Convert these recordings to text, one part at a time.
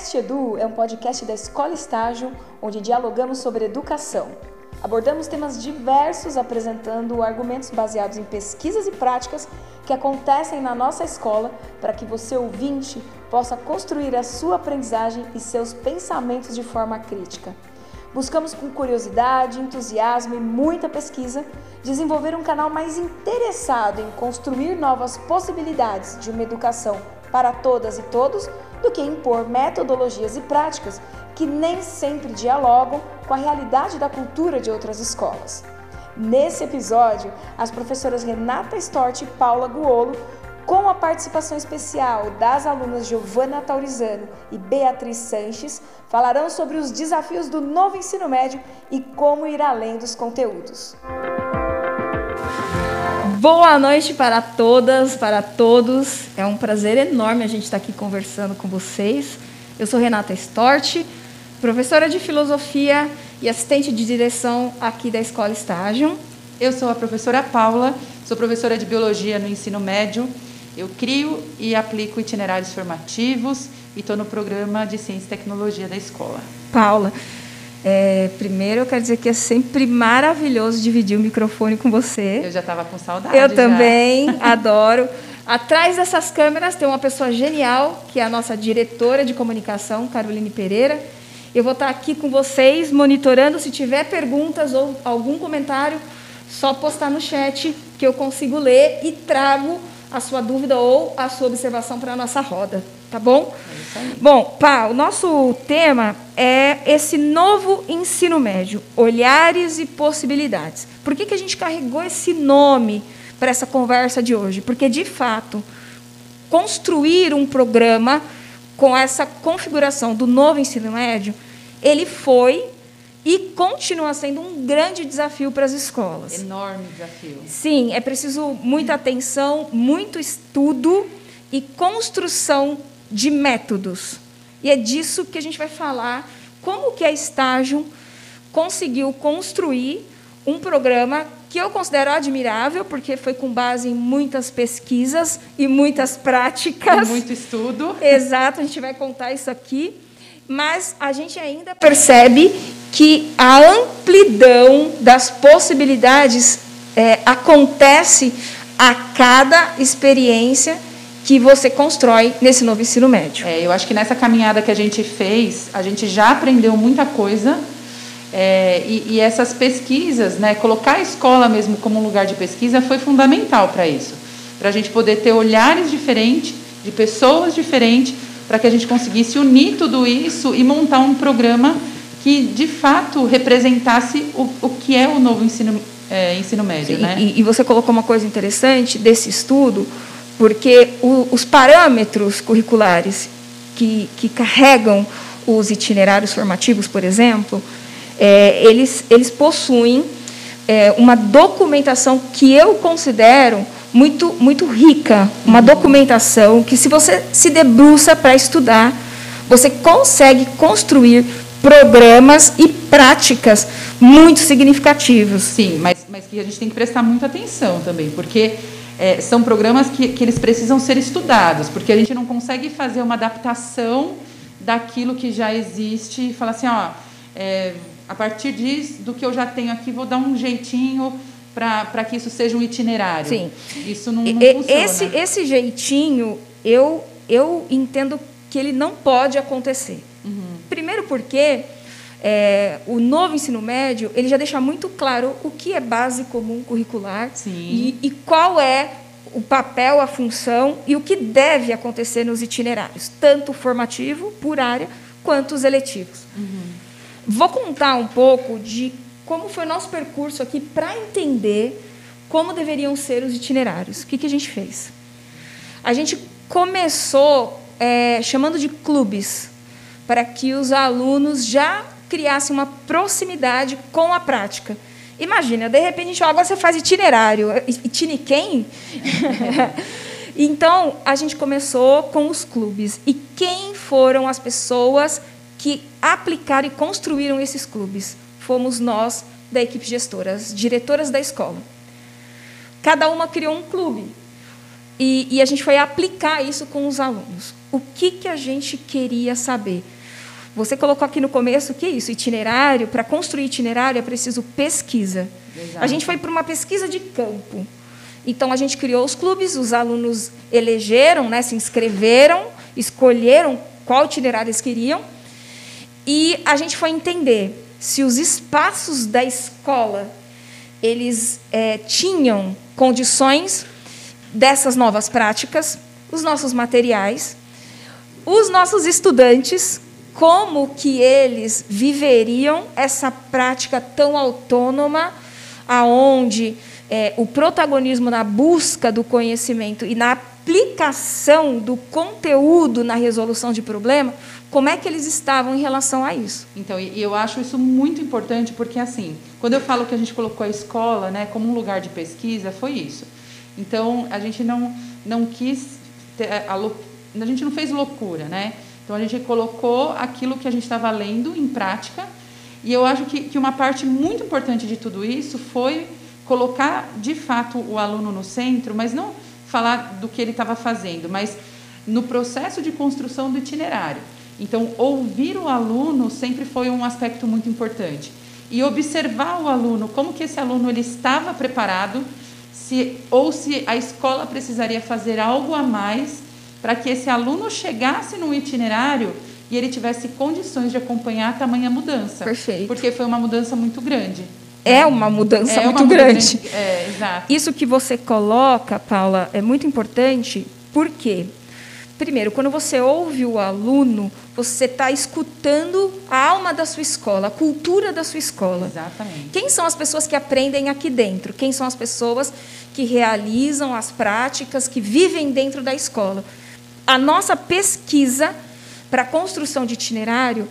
Cast Edu é um podcast da Escola Estágio onde dialogamos sobre educação. Abordamos temas diversos apresentando argumentos baseados em pesquisas e práticas que acontecem na nossa escola para que você, ouvinte, possa construir a sua aprendizagem e seus pensamentos de forma crítica. Buscamos com curiosidade, entusiasmo e muita pesquisa desenvolver um canal mais interessado em construir novas possibilidades de uma educação para todas e todos do que impor metodologias e práticas que nem sempre dialogam com a realidade da cultura de outras escolas. Nesse episódio, as professoras Renata Stort e Paula Guolo, com a participação especial das alunas Giovanna Taurizano e Beatriz Sanches, falarão sobre os desafios do novo ensino médio e como ir além dos conteúdos. Boa noite para todas, para todos. É um prazer enorme a gente estar aqui conversando com vocês. Eu sou Renata Stort, professora de filosofia e assistente de direção aqui da Escola Estágio. Eu sou a professora Paula, sou professora de biologia no ensino médio. Eu crio e aplico itinerários formativos e estou no programa de ciência e tecnologia da escola. Paula, é, primeiro, eu quero dizer que é sempre maravilhoso dividir o microfone com você. Eu já estava com saudade. Eu já. também, adoro. Atrás dessas câmeras tem uma pessoa genial, que é a nossa diretora de comunicação, Caroline Pereira. Eu vou estar aqui com vocês, monitorando. Se tiver perguntas ou algum comentário, só postar no chat, que eu consigo ler e trago a sua dúvida ou a sua observação para a nossa roda. Tá bom? É bom, pá, o nosso tema é esse novo ensino médio, olhares e possibilidades. Por que, que a gente carregou esse nome para essa conversa de hoje? Porque, de fato, construir um programa com essa configuração do novo ensino médio, ele foi e continua sendo um grande desafio para as escolas. Enorme desafio. Sim, é preciso muita atenção, muito estudo e construção de métodos. E é disso que a gente vai falar, como que a Estágio conseguiu construir um programa que eu considero admirável, porque foi com base em muitas pesquisas e muitas práticas. E muito estudo. Exato, a gente vai contar isso aqui. Mas a gente ainda percebe que a amplidão das possibilidades é, acontece a cada experiência que você constrói nesse novo ensino médio. É, eu acho que nessa caminhada que a gente fez, a gente já aprendeu muita coisa. É, e, e, essas pesquisas, né, colocar a escola mesmo como um lugar de pesquisa foi fundamental para isso. Para a gente poder ter olhares diferentes, de pessoas diferentes, para que a gente conseguisse unir tudo isso e montar um programa que, de fato, representasse o, o que é o novo ensino, é, ensino médio. Sim, né? e, e você colocou uma coisa interessante desse estudo, porque o, os parâmetros curriculares que, que carregam os itinerários formativos, por exemplo, é, eles, eles possuem é, uma documentação que eu considero muito, muito rica, uma documentação que, se você se debruça para estudar, você consegue construir programas e práticas muito significativos. Sim, mas, mas que a gente tem que prestar muita atenção também, porque é, são programas que, que eles precisam ser estudados, porque a gente não consegue fazer uma adaptação daquilo que já existe e falar assim, ó, é, a partir disso, do que eu já tenho aqui, vou dar um jeitinho para que isso seja um itinerário. Sim. Isso não, não e, funciona. Esse, esse jeitinho, eu, eu entendo que ele não pode acontecer. Primeiro porque é, o novo ensino médio ele já deixa muito claro o que é base comum curricular e, e, qual é o papel, a função e o que deve acontecer nos itinerários, tanto formativo, por área, quanto os eletivos. Uhum. Vou contar um pouco de como foi o nosso percurso aqui para entender como deveriam ser os itinerários. O que, que a gente fez? A gente começou é, chamando de clubes, para que os alunos já criasse uma proximidade com a prática. Imagina, de repente, agora você faz itinerário. Itine quem? então, a gente começou com os clubes. E quem foram as pessoas que aplicaram e construíram esses clubes? Fomos nós, da equipe gestora, as diretoras da escola. Cada uma criou um clube. E, e a gente foi aplicar isso com os alunos. o que, que a gente queria saber. Você colocou aqui no começo que é isso, itinerário. Para construir itinerário é preciso pesquisa. Exato. A gente foi para uma pesquisa de campo. Então a gente criou os clubes, os alunos elegeram, né, se inscreveram, escolheram qual itinerário eles queriam, e a gente foi entender se os espaços da escola eles é, tinham condições dessas novas práticas, os nossos materiais, os nossos estudantes, como que eles viveriam essa prática tão autônoma, aonde é, o protagonismo na busca do conhecimento e na aplicação do conteúdo na resolução de problema, como é que eles estavam em relação a isso? Então, eu acho isso muito importante porque assim, quando eu falo que a gente colocou a escola, né, como um lugar de pesquisa, foi isso. Então, a gente não não quis ter, a, a gente não fez loucura, né? Então a gente colocou aquilo que a gente estava lendo em prática. E eu acho que, que uma parte muito importante de tudo isso foi colocar de fato o aluno no centro, mas não falar do que ele estava fazendo, mas no processo de construção do itinerário. Então, ouvir o aluno sempre foi um aspecto muito importante. E observar o aluno, como que esse aluno ele estava preparado, se, ou se a escola precisaria fazer algo a mais para que esse aluno chegasse no itinerário e ele tivesse condições de acompanhar a tamanha mudança. Perfeito. Porque foi uma mudança muito grande é uma mudança é muito uma grande. Mudança, é, exato. Isso que você coloca, Paula, é muito importante, porque, primeiro, quando você ouve o aluno, você está escutando a alma da sua escola, a cultura da sua escola. Exatamente. Quem são as pessoas que aprendem aqui dentro? Quem são as pessoas que realizam as práticas, que vivem dentro da escola? A nossa pesquisa para a construção de itinerário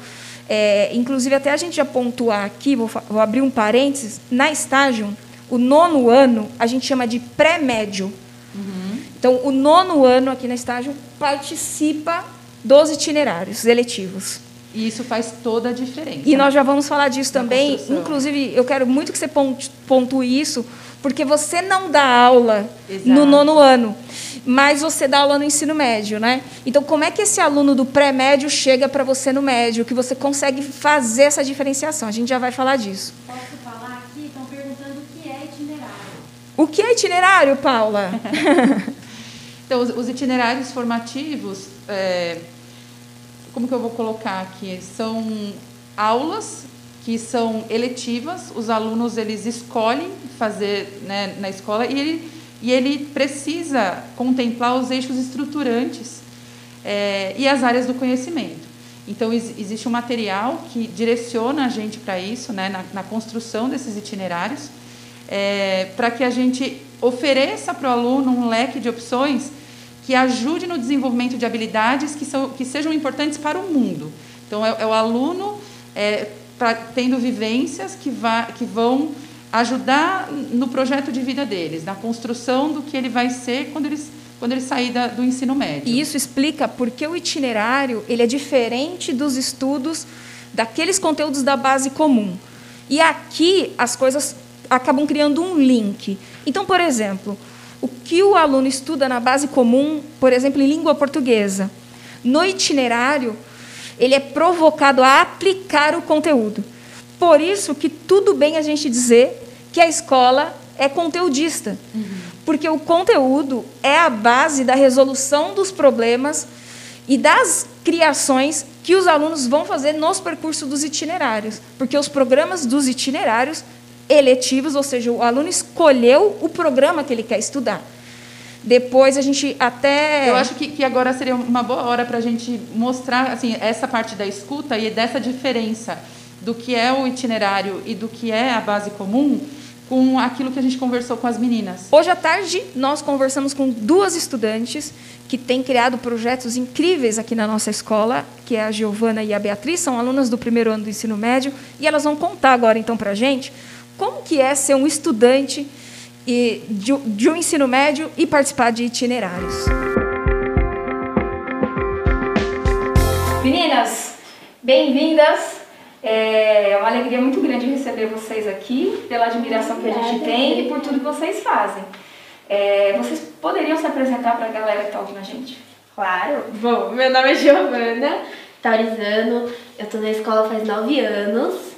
é, inclusive, até a gente já pontuar aqui, vou, vou abrir um parênteses, na estágio, o nono ano a gente chama de pré-médio. Uhum. Então, o nono ano aqui na estágio participa dos itinerários eletivos. E isso faz toda a diferença. E nós já vamos falar disso também. Construção. Inclusive, eu quero muito que você pontue isso, porque você não dá aula Exato. no nono ano mas você dá aula no ensino médio, né? Então, como é que esse aluno do pré-médio chega para você no médio, que você consegue fazer essa diferenciação? A gente já vai falar disso. Posso falar aqui? Estão perguntando o que é itinerário. O que é itinerário, Paula? então, os, os itinerários formativos, é, como que eu vou colocar aqui? São aulas que são eletivas, os alunos eles escolhem fazer né, na escola e ele e ele precisa contemplar os eixos estruturantes é, e as áreas do conhecimento. Então, existe um material que direciona a gente para isso, né, na, na, construção desses itinerários, é, para que a gente ofereça para o aluno um leque de opções que ajude no desenvolvimento de habilidades que, são, que sejam importantes para o mundo. Então, é, é o aluno é, pra, tendo vivências que, vá, que vão ajudar no projeto de vida deles, na construção do que ele vai ser quando eles quando ele sair da, do ensino médio. E isso explica porque o itinerário ele é diferente dos estudos daqueles conteúdos da base comum. E aqui as coisas acabam criando um link. Então, por exemplo, o que o aluno estuda na base comum, por exemplo, em língua portuguesa, no itinerário, ele é provocado a aplicar o conteúdo. Por isso que tudo bem a gente dizer que a escola é conteudista. Uhum. Porque o conteúdo é a base da resolução dos problemas e das criações que os alunos vão fazer nos percursos dos itinerários. Porque os programas dos itinerários eletivos, ou seja, o aluno escolheu o programa que ele quer estudar. Depois a gente até. Eu acho que, que agora seria uma boa hora para a gente mostrar assim, essa parte da escuta e dessa diferença do que é o itinerário e do que é a base comum com aquilo que a gente conversou com as meninas. Hoje à tarde, nós conversamos com duas estudantes que têm criado projetos incríveis aqui na nossa escola, que é a Giovana e a Beatriz, são alunas do primeiro ano do ensino médio, e elas vão contar agora então para a gente como que é ser um estudante de, de um ensino médio e participar de itinerários. Meninas, bem-vindas é uma alegria muito grande receber vocês aqui, pela admiração que a gente tem e por tudo que vocês fazem. É, vocês poderiam se apresentar para a galera que está ouvindo a gente? Claro. Bom, meu nome é Giovana Taurizano, eu tô na escola faz nove anos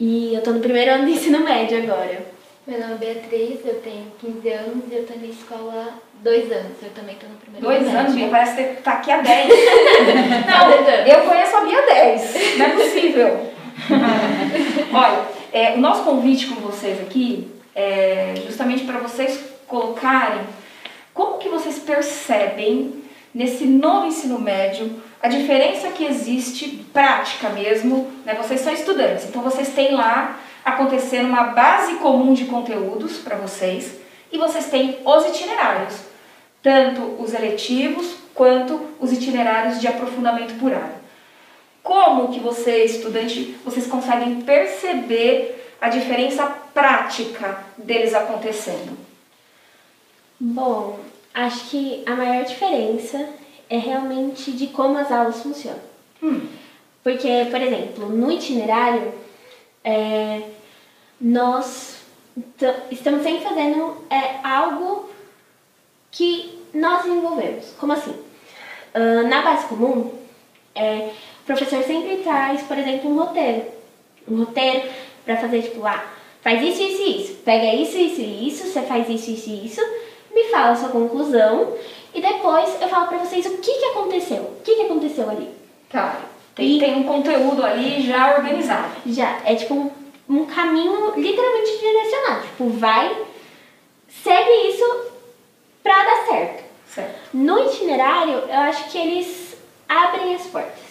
e eu tô no primeiro ano de ensino médio agora. Meu nome é Beatriz, eu tenho 15 anos e eu tô na escola há dois anos. Eu também tô no primeiro Dois ano. anos, Bia, parece que tá aqui há 10. Não, eu conheço a Bia há 10. Não é possível. Olha, é, o nosso convite com vocês aqui é justamente para vocês colocarem como que vocês percebem nesse novo ensino médio a diferença que existe prática mesmo, né? Vocês são estudantes, então vocês têm lá acontecendo uma base comum de conteúdos para vocês e vocês têm os itinerários, tanto os eletivos quanto os itinerários de aprofundamento por área. Como que você, estudante, vocês conseguem perceber a diferença prática deles acontecendo? Bom, acho que a maior diferença é realmente de como as aulas funcionam. Hum. Porque, por exemplo, no itinerário, é, nós estamos sempre fazendo é, algo que nós desenvolvemos. Como assim? Ah, na base comum, é, o professor sempre traz, por exemplo, um roteiro. Um roteiro para fazer, tipo, ah, faz isso, isso e isso. Pega isso, isso e isso, você faz isso, isso e isso, me fala a sua conclusão e depois eu falo para vocês o que, que aconteceu. O que, que aconteceu ali. Tá. Tem, tem um conteúdo ali já organizado. Já, é tipo um, um caminho literalmente direcionado. Tipo, vai, segue isso pra dar certo. Certo. No itinerário, eu acho que eles abrem as portas.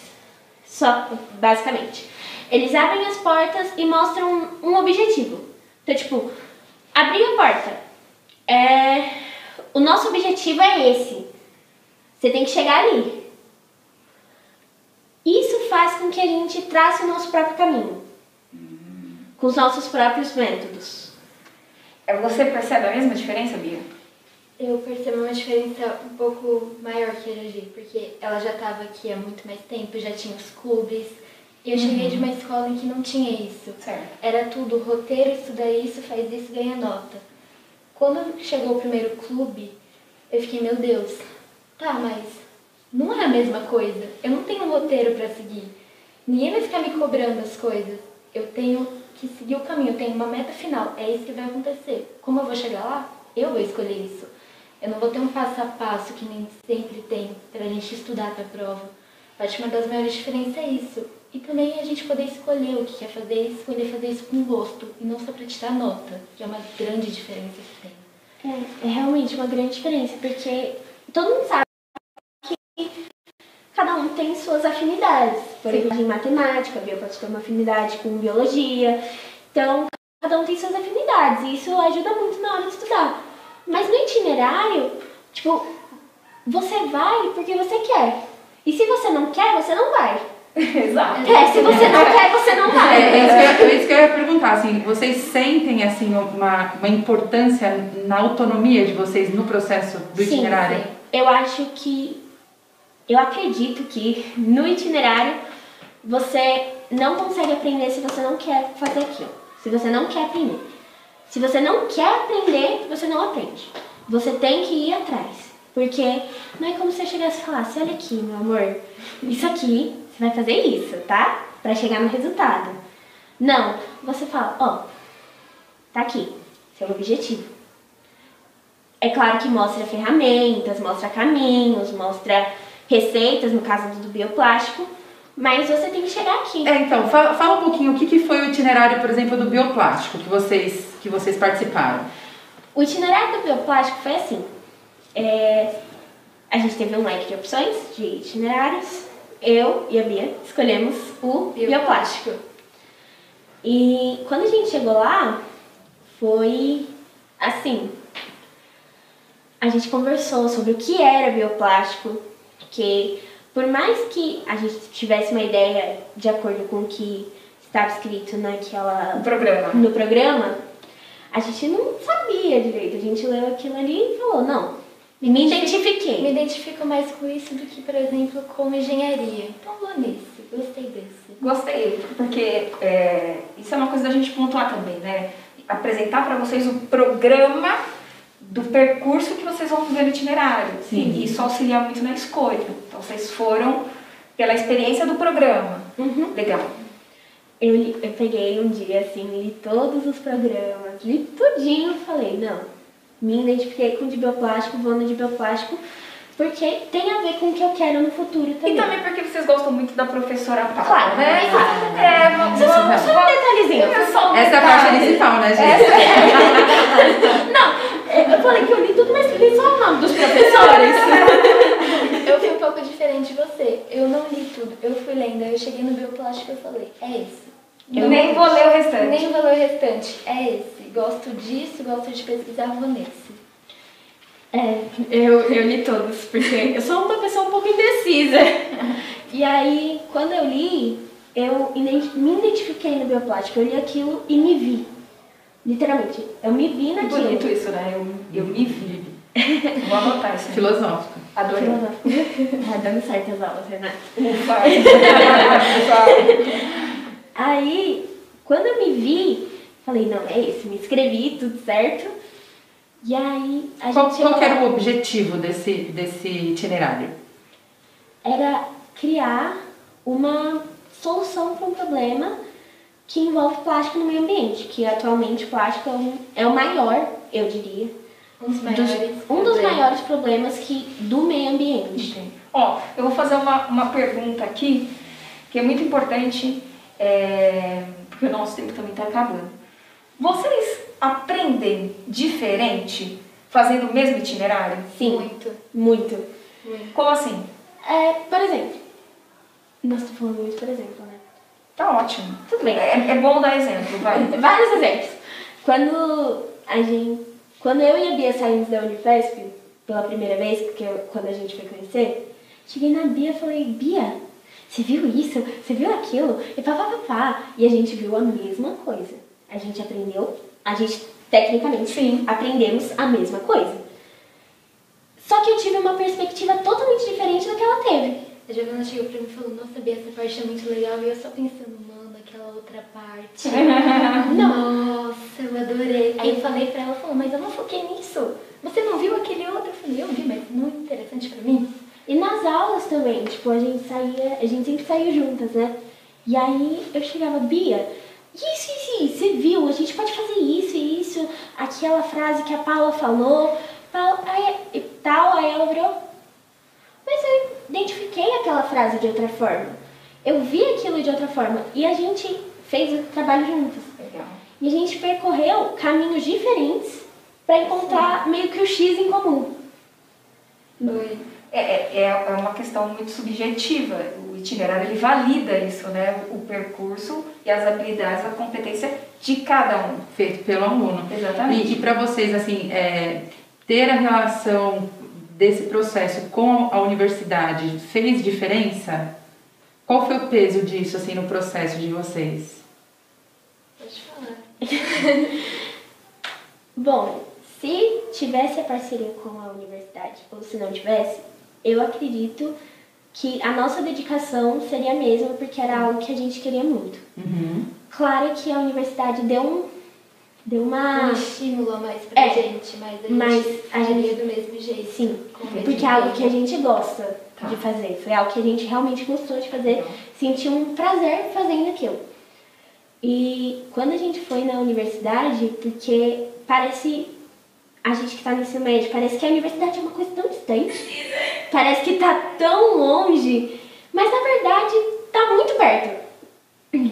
Só, basicamente. Eles abrem as portas e mostram um objetivo. Então, tipo, abrir a porta. É, o nosso objetivo é esse. Você tem que chegar ali. Faz com que a gente trace o nosso próprio caminho. Com os nossos próprios métodos. É, Você percebe a mesma diferença, Bia? Eu percebo uma diferença um pouco maior que a Gigi, porque ela já estava aqui há muito mais tempo, já tinha os clubes. E eu cheguei de uma escola em que não tinha isso. Certo. Era tudo roteiro, estuda isso, faz isso, ganha nota. Quando chegou o primeiro clube, eu fiquei, meu Deus, tá, mas não é a mesma coisa. Eu não tenho um roteiro para seguir. Ninguém vai ficar me cobrando as coisas. Eu tenho que seguir o caminho, eu tenho uma meta final. É isso que vai acontecer. Como eu vou chegar lá? Eu vou escolher isso. Eu não vou ter um passo a passo que nem sempre tem pra gente estudar pra prova. Acho que uma das maiores diferenças é isso. E também a gente poder escolher o que quer fazer e escolher fazer isso com gosto. E não só pra te dar nota, que é uma grande diferença que tem. É, é realmente uma grande diferença, porque todo mundo sabe um tem suas afinidades. Por exemplo, em matemática, a Bia pode ter uma afinidade com biologia. Então, cada um tem suas afinidades e isso ajuda muito na hora de estudar. Mas no itinerário, tipo, você vai porque você quer. E se você não quer, você não vai. Exato. É, se você não quer, você não É, vai. é isso, que eu, é isso que eu ia perguntar, assim, vocês sentem assim uma, uma importância na autonomia de vocês no processo do Sim, itinerário? sim. Eu acho que. Eu acredito que no itinerário você não consegue aprender se você não quer fazer aquilo. Se você não quer aprender. Se você não quer aprender, você não aprende. Você tem que ir atrás. Porque não é como se eu chegasse e falasse: olha aqui, meu amor, isso aqui, você vai fazer isso, tá? Pra chegar no resultado. Não, você fala: ó, tá aqui, seu objetivo. É claro que mostra ferramentas, mostra caminhos, mostra receitas, no caso do bioplástico, mas você tem que chegar aqui. É, então, fala, fala um pouquinho o que, que foi o itinerário, por exemplo, do bioplástico que vocês, que vocês participaram. O itinerário do bioplástico foi assim. é, a gente teve um leque de opções de itinerários. Eu e a Bia escolhemos o bioplástico. E quando a gente chegou lá, foi assim. A gente conversou sobre o que era bioplástico, que por mais que a gente tivesse uma ideia de acordo com o que estava escrito naquela O programa. no programa, a gente não sabia direito. A gente leu aquilo ali e falou, não, me identifiquei. Me identifico mais com isso do que, por exemplo, com engenharia. Então vou nesse, gostei desse. Gostei, porque é, isso é uma coisa da gente pontuar também, né? Apresentar para vocês o programa do percurso que vocês vão viver no itinerário. Sim. E isso auxilia muito na escolha. Então, vocês foram pela experiência do programa. Uhum. Legal. Eu, eu peguei um dia, assim, li todos os programas, li tudinho e falei, não, me identifiquei com o de bioplástico, vou no de bioplástico, porque tem a ver com o que eu quero no futuro também. E também porque vocês gostam muito da professora Paula, Claro, né? claro. É, vamos, Só, vamos, só um detalhezinho. Só um Essa é a parte detalhe. principal, né, gente? É, Eu falei que eu li tudo, mas li só o nome dos professores. Eu fui um pouco diferente de você. Eu não li tudo. Eu fui lendo. Aí eu cheguei no bioplástico e eu falei, é esse. Eu nem vou ler o restante. Nem o valor restante. É esse. Gosto disso, gosto de pesquisar, vou nesse. É, eu, eu li todos, porque eu sou uma pessoa um pouco indecisa. E aí, quando eu li, eu me identifiquei no bioplástico. Eu li aquilo e me vi. Literalmente. Eu me vi naquilo. bonito isso, né? Eu, eu me vi. Vou anotar isso. aí. Filosófico. Adorei. Filosófico. Tá dando certo as aulas, Renata. Aí, quando eu me vi, falei, não, é esse. Me inscrevi, tudo certo. E aí, a Qual, gente qual era o objetivo desse, desse itinerário? era criar uma solução para um problema que envolve plástico no meio ambiente, que atualmente o plástico é, um- é o maior, eu diria, Um dos dos- maiores. um dos problemas. maiores problemas que do meio ambiente. Ó, eu vou fazer uma, uma pergunta aqui que é muito importante, é, porque o nosso tempo também está acabando. Vocês aprendem diferente fazendo o mesmo itinerário? Sim, Muito. muito. Muito. Como assim? É, por exemplo, nós estamos falando muito por exemplo, né? Tá ótimo. Tudo bem. É, é bom dar exemplo, vai. Vários exemplos. Quando a gente, quando eu e a Bia saímos da Unifesp pela primeira vez, porque eu- quando a gente foi conhecer, cheguei na Bia e falei, Bia, você viu isso? Você viu aquilo? E pá, pá, pá, pá. E a gente viu a mesma coisa. A gente aprendeu, a gente tecnicamente Sim. aprendemos a mesma coisa. Só que eu tive uma perspectiva totalmente diferente da que ela teve. A Giovana chegou pra mim e falou, nossa, Bia, essa parte é muito legal. E eu só pensando, mano, aquela outra parte. Nossa, eu adorei. Aí eu falei pra ela, falou, mas eu não foquei nisso. Você não viu aquele outro? Eu falei, eu vi, mas não é interessante pra mim. E nas aulas também, tipo, a gente saía, a gente sempre saiu juntas, né? E aí eu chegava, Bia, isso, isso, isso, você viu? A gente pode fazer isso e isso, aquela frase que a Paula falou, Paula, aí, e tal, aí ela virou. Mas eu identifiquei aquela frase de outra forma. Eu vi aquilo de outra forma. E a gente fez o trabalho juntas. Legal. E a gente percorreu caminhos diferentes para encontrar meio que o X em comum. Foi. É, é, é uma questão muito subjetiva. O itinerário ele valida isso, né? O percurso e as habilidades, a competência de cada um. Feito pelo aluno. Exatamente. E, e para vocês, assim, é, ter a relação desse processo com a universidade fez diferença? Qual foi o peso disso, assim, no processo de vocês? Pode falar. Bom, se tivesse a parceria com a universidade ou se não tivesse, eu acredito que a nossa dedicação seria a mesma porque era algo que a gente queria muito. Uhum. Claro que a universidade deu um deu uma Um estímulo a mais pra É, gente, mas a mas gente a gente- do mesmo jeito. sim, porque é algo que a gente gosta Tá. de fazer, foi algo que a gente realmente gostou de fazer, sentiu um prazer fazendo aquilo. E quando a gente foi na universidade, porque parece a gente que tá no ensino médio, parece que a universidade é uma coisa tão distante. Parece que tá tão longe, mas na verdade tá muito perto.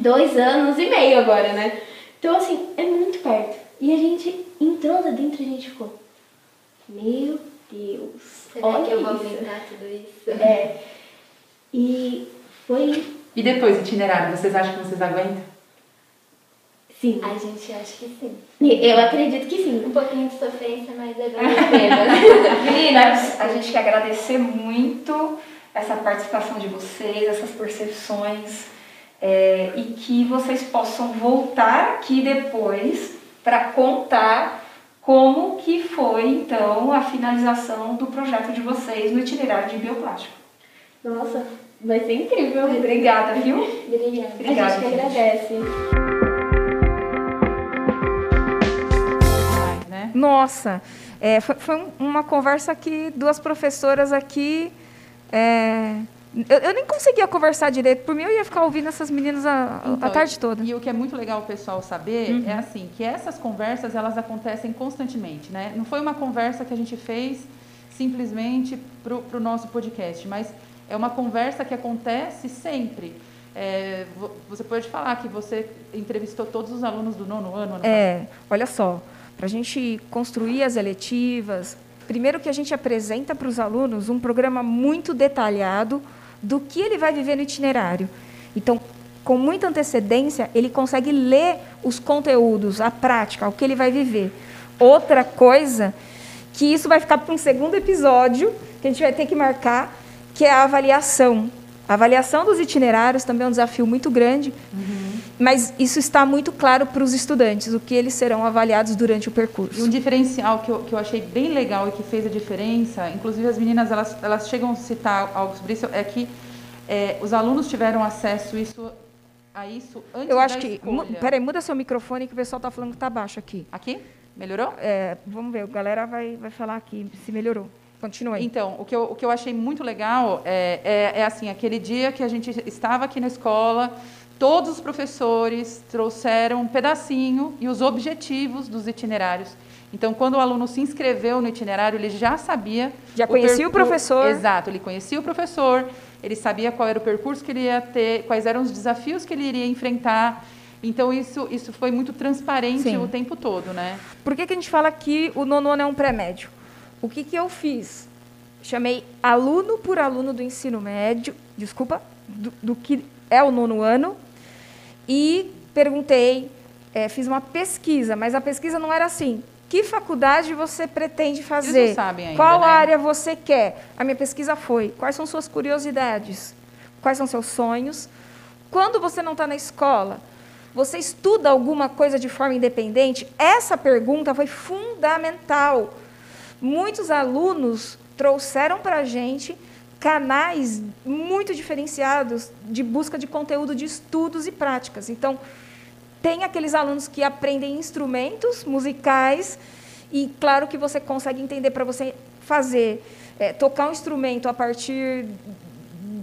Dois anos e meio agora, né? Então assim, é muito perto. E a gente entrou lá dentro e a gente ficou. Meu Deus. Será olha que eu vou isso. aumentar tudo isso? É. E foi. E depois, itinerário, vocês acham que vocês aguentam? Sim. A gente acha que sim. Eu acredito que sim. Um pouquinho de sofrência, mas é vale a pena. Meninas, a gente quer agradecer muito essa participação de vocês, essas percepções, é, e que vocês possam voltar aqui depois para contar como que foi, então, a finalização do projeto de vocês no itinerário de bioplástico. Nossa, vai ser incrível. Obrigada, viu? Obrigada. Obrigada, a gente que gente. agradece. né? Nossa, É, foi, foi um- uma conversa que duas professoras aqui. é, eu, eu nem conseguia conversar direito. Por mim, eu ia ficar ouvindo essas meninas a, a Então, tarde toda. E o que é muito legal o pessoal saber Uhum. é assim, que essas conversas elas acontecem constantemente, né? Não foi uma conversa que a gente fez simplesmente para o nosso podcast, mas é uma conversa que acontece sempre. É, vo- você pode falar que você entrevistou todos os alunos do nono ano, ano É, olha só, para a gente construir as eletivas, primeiro que a gente apresenta para os alunos um programa muito detalhado do que ele vai viver no itinerário. Então, com muita antecedência, ele consegue ler os conteúdos, a prática, o que ele vai viver. Outra coisa, que isso vai ficar para um segundo episódio, que a gente vai ter que marcar, que é a avaliação. A avaliação dos itinerários também é um desafio muito grande, mas isso está muito claro para os estudantes, o que eles serão avaliados durante o E percurso. um diferencial que eu, que eu achei bem legal e que fez a diferença, inclusive as meninas elas, elas chegam a citar algo sobre isso, é que é, os alunos tiveram acesso isso, a isso antes Eu acho da que. Peraí, muda seu microfone que o pessoal está falando que está baixo aqui. Aqui? Melhorou? É, vamos ver, a galera vai, vai falar aqui se melhorou. Continua aí. Então, o que, eu, o que eu achei muito legal é, é, é assim, aquele dia que a gente estava aqui na escola, todos os professores trouxeram um pedacinho e os objetivos dos itinerários. Então, quando o aluno se inscreveu no itinerário, ele já sabia... Já conhecia o percu- professor. Exato, ele conhecia o professor, ele sabia qual era o percurso que ele ia ter, quais eram os desafios que ele iria enfrentar. Então, isso, isso foi muito transparente Sim. o tempo todo, né? Por que, que a gente fala que o nono ano é um pré-médio? O que, que eu fiz? Chamei aluno por aluno do ensino médio, desculpa, do, do que é o nono ano, e perguntei, eh, fiz uma pesquisa, mas a pesquisa não era assim. Que faculdade você pretende fazer? não sabem ainda, Qual né? área você quer? A minha pesquisa foi: quais são suas curiosidades? Quais são seus sonhos? Quando você não está na escola, você estuda alguma coisa de forma independente? Essa pergunta foi fundamental. Muitos alunos trouxeram para a gente canais muito diferenciados de busca de conteúdo de estudos e práticas. Então, tem aqueles alunos que aprendem instrumentos musicais e claro que você consegue entender para você fazer eh, tocar um instrumento a partir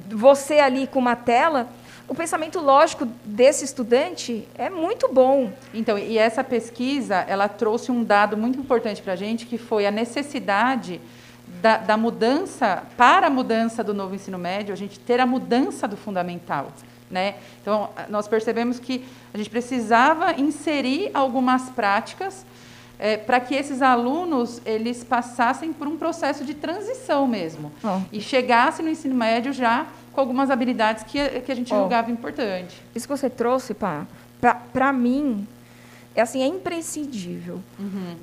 você ali com uma tela o pensamento lógico desse estudante é muito bom Então, e essa pesquisa, ela trouxe um dado muito importante para a gente, que foi a necessidade da, da mudança, para a mudança do novo ensino médio, a gente ter a mudança do fundamental. Né? Então, nós percebemos que a gente precisava inserir algumas práticas eh, para que esses alunos eles passassem por um processo de transição mesmo Ó. e chegassem no ensino médio já com algumas habilidades que, a- que a gente Ó. julgava importante. Isso que você trouxe, pá, para mim, é assim, é imprescindível.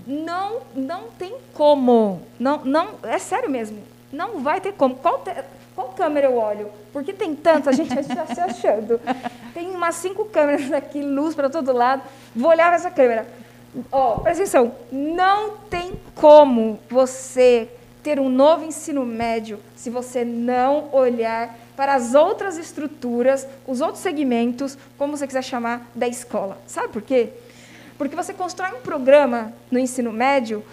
Não, não tem como. Não, não, é sério mesmo. Não vai ter como. Qual, te- qual câmera eu olho? Porque tem tanta gente já se achando. Tem umas cinco câmeras aqui, luz para todo lado. Vou olhar essa câmera. Ó, presta atenção. Não tem como você ter um novo ensino médio se você não olhar para as outras estruturas, os outros segmentos, como você quiser chamar, da escola. Sabe por quê? Porque você constrói um programa no ensino médio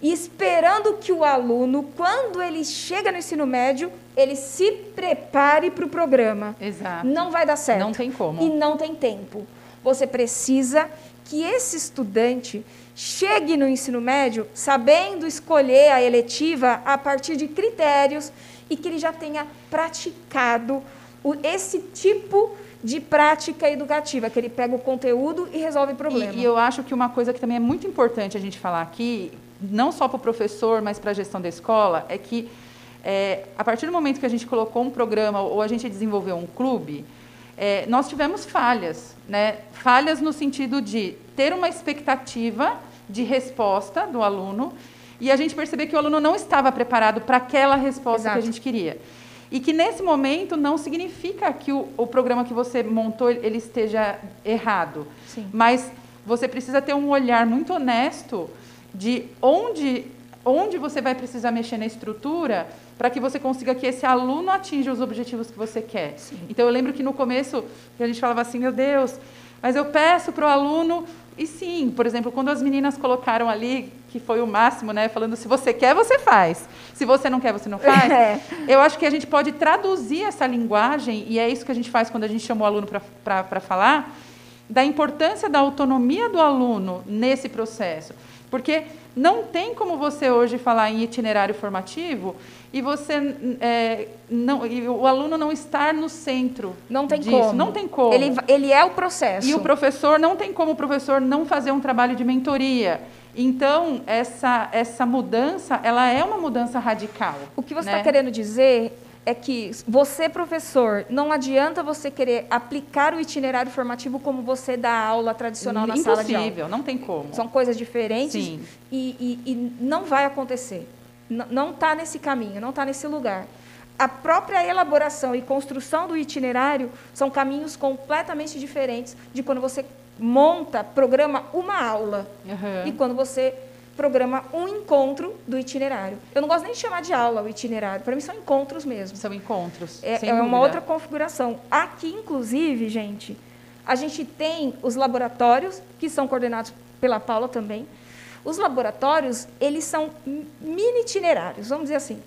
e esperando que o aluno, quando ele chega no ensino médio, ele se prepare para o programa. Exato. Não vai dar certo. Não tem como. E não tem tempo. Você precisa que esse estudante chegue no ensino médio sabendo escolher a eletiva a partir de critérios e que ele já tenha praticado esse tipo de prática educativa, que ele pega o conteúdo e resolve o problema. E, e eu acho que uma coisa que também é muito importante a gente falar aqui, não só para o professor, mas para a gestão da escola, é que é, a partir do momento que a gente colocou um programa ou a gente desenvolveu um clube, é, nós tivemos falhas, né? Falhas no sentido de ter uma expectativa de resposta do aluno e a gente perceber que o aluno não estava preparado para aquela resposta Exato. que a gente queria. E que nesse momento não significa que o, o programa que você montou ele esteja errado. Sim. Mas você precisa ter um olhar muito honesto de onde, onde você vai precisar mexer na estrutura para que você consiga que esse aluno atinja os objetivos que você quer. Então, eu lembro que no começo a gente falava assim, meu Deus, mas eu peço para o aluno... E sim, por exemplo, quando as meninas colocaram ali que foi o máximo, né? Falando se você quer, você faz. Se você não quer, você não faz. É. Eu acho que a gente pode traduzir essa linguagem, e é isso que a gente faz quando a gente chama o aluno para falar, da importância da autonomia do aluno nesse processo. Porque não tem como você hoje falar em itinerário formativo e você é, não, e o aluno não estar no centro. Não tem disso. como. Não tem como. Ele, ele é o processo. E o professor não tem como o professor não fazer um trabalho de mentoria. Então essa essa mudança ela é uma mudança radical. O que você né? está querendo dizer é que você, professor, não adianta você querer aplicar o itinerário formativo como você dá aula tradicional na sala de aula. Impossível, não tem como. São coisas diferentes e, e, e não vai acontecer. N- não está nesse caminho, não está nesse lugar. A própria elaboração e construção do itinerário são caminhos completamente diferentes de quando você monta, programa uma aula Aham. e quando você programa um encontro do itinerário. Eu não gosto nem de chamar de aula o itinerário, para mim são encontros mesmo. São encontros. É, é uma outra configuração. Aqui, inclusive, gente, a gente tem os laboratórios, que são coordenados pela Paula também. Os laboratórios, eles são mini itinerários, vamos dizer assim.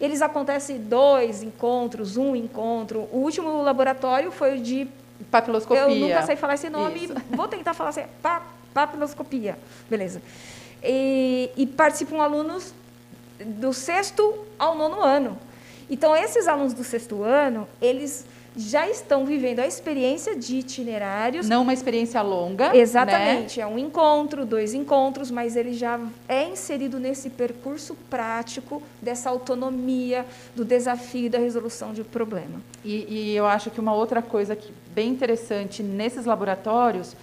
Eles acontecem dois encontros, um encontro. O último laboratório foi o de Papiloscopia. eu nunca sei falar esse nome, Isso. vou tentar falar assim, pa, papiloscopia, beleza. E, e participam alunos do sexto ao nono ano. Então, esses alunos do sexto ano, eles já estão vivendo a experiência de itinerários. Não uma experiência longa. Né? Exatamente, é um encontro, dois encontros, mas ele já é inserido nesse percurso prático dessa autonomia, do desafio da resolução de problema. E, e eu acho que uma outra coisa que bem interessante nesses laboratórios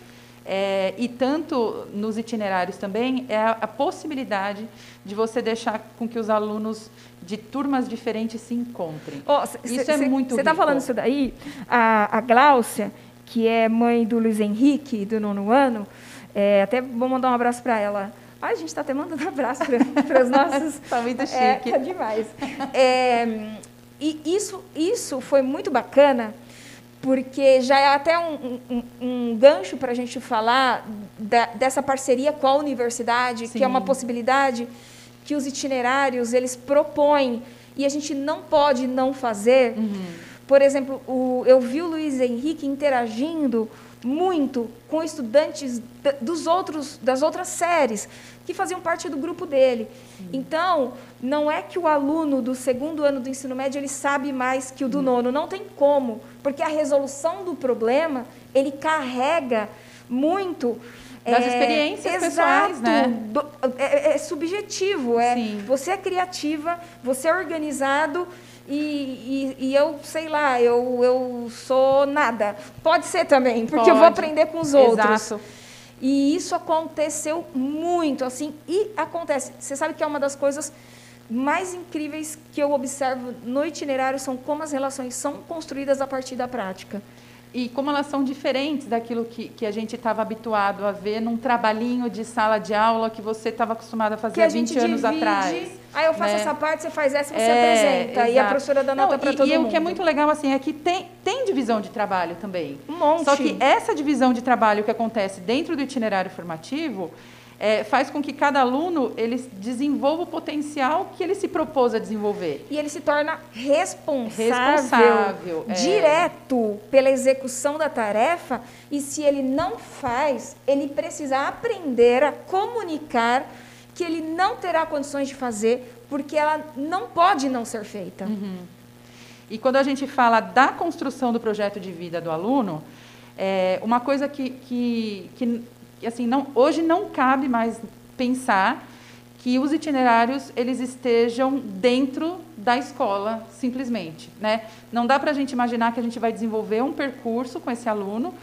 é, e tanto nos itinerários também é a, a possibilidade de você deixar com que os alunos de turmas diferentes se encontrem. Ó, cê- Isso cê- é muito Você está falando isso daí? A, a Gláucia, que é mãe do Luiz Henrique, do nono ano, é, até vou mandar um abraço para ela. Ai, a gente está até mandando abraço para os nossos. Tá muito É, chique. tá demais. É, e isso, isso foi muito bacana, porque já é até um, um- um gancho para a gente falar da- dessa parceria com a universidade, que é uma Sim. possibilidade que os itinerários eles propõem e a gente não pode não fazer. Por exemplo, o- eu vi o Luiz Henrique interagindo muito com estudantes da- dos outros, das outras séries que faziam parte do grupo dele. Então, não é que o aluno do segundo ano do ensino médio ele sabe mais que o do nono, não tem como, porque a resolução do problema ele carrega muito Das é, experiências exato, pessoais, né? do- é, é subjetivo, é Sim. você é criativa, você é organizado e, e, e eu, sei lá, eu, eu sou nada. Pode ser também, porque eu vou Pode. aprender com os outros. Exato. E isso aconteceu muito, assim, e acontece. Você sabe que é uma das coisas mais incríveis que eu observo no itinerário são como as relações são construídas a partir da prática. E como elas são diferentes daquilo que, que a gente estava habituado a ver num trabalhinho de sala de aula que você estava acostumado a fazer Que há 20 gente anos atrás. Aí eu faço né? essa parte, você faz essa, você É, apresenta, e a exato. professora dá nota para e- todo e mundo. o que é muito legal assim é que tem, tem divisão de trabalho também. Um monte. Só que essa divisão de trabalho que acontece dentro do itinerário formativo é, faz com que cada aluno ele desenvolva o potencial que ele se propôs a desenvolver. E ele se torna responsável, Responsável, é. direto pela execução da tarefa. E se ele não faz, ele precisa aprender a comunicar que ele não terá condições de fazer, porque ela não pode não ser feita. E quando a gente fala da construção do projeto de vida do aluno, é uma coisa que, que, que, assim, não, hoje não cabe mais pensar que os itinerários eles estejam dentro da escola simplesmente, né? Não dá para a gente imaginar que a gente vai desenvolver um percurso com esse aluno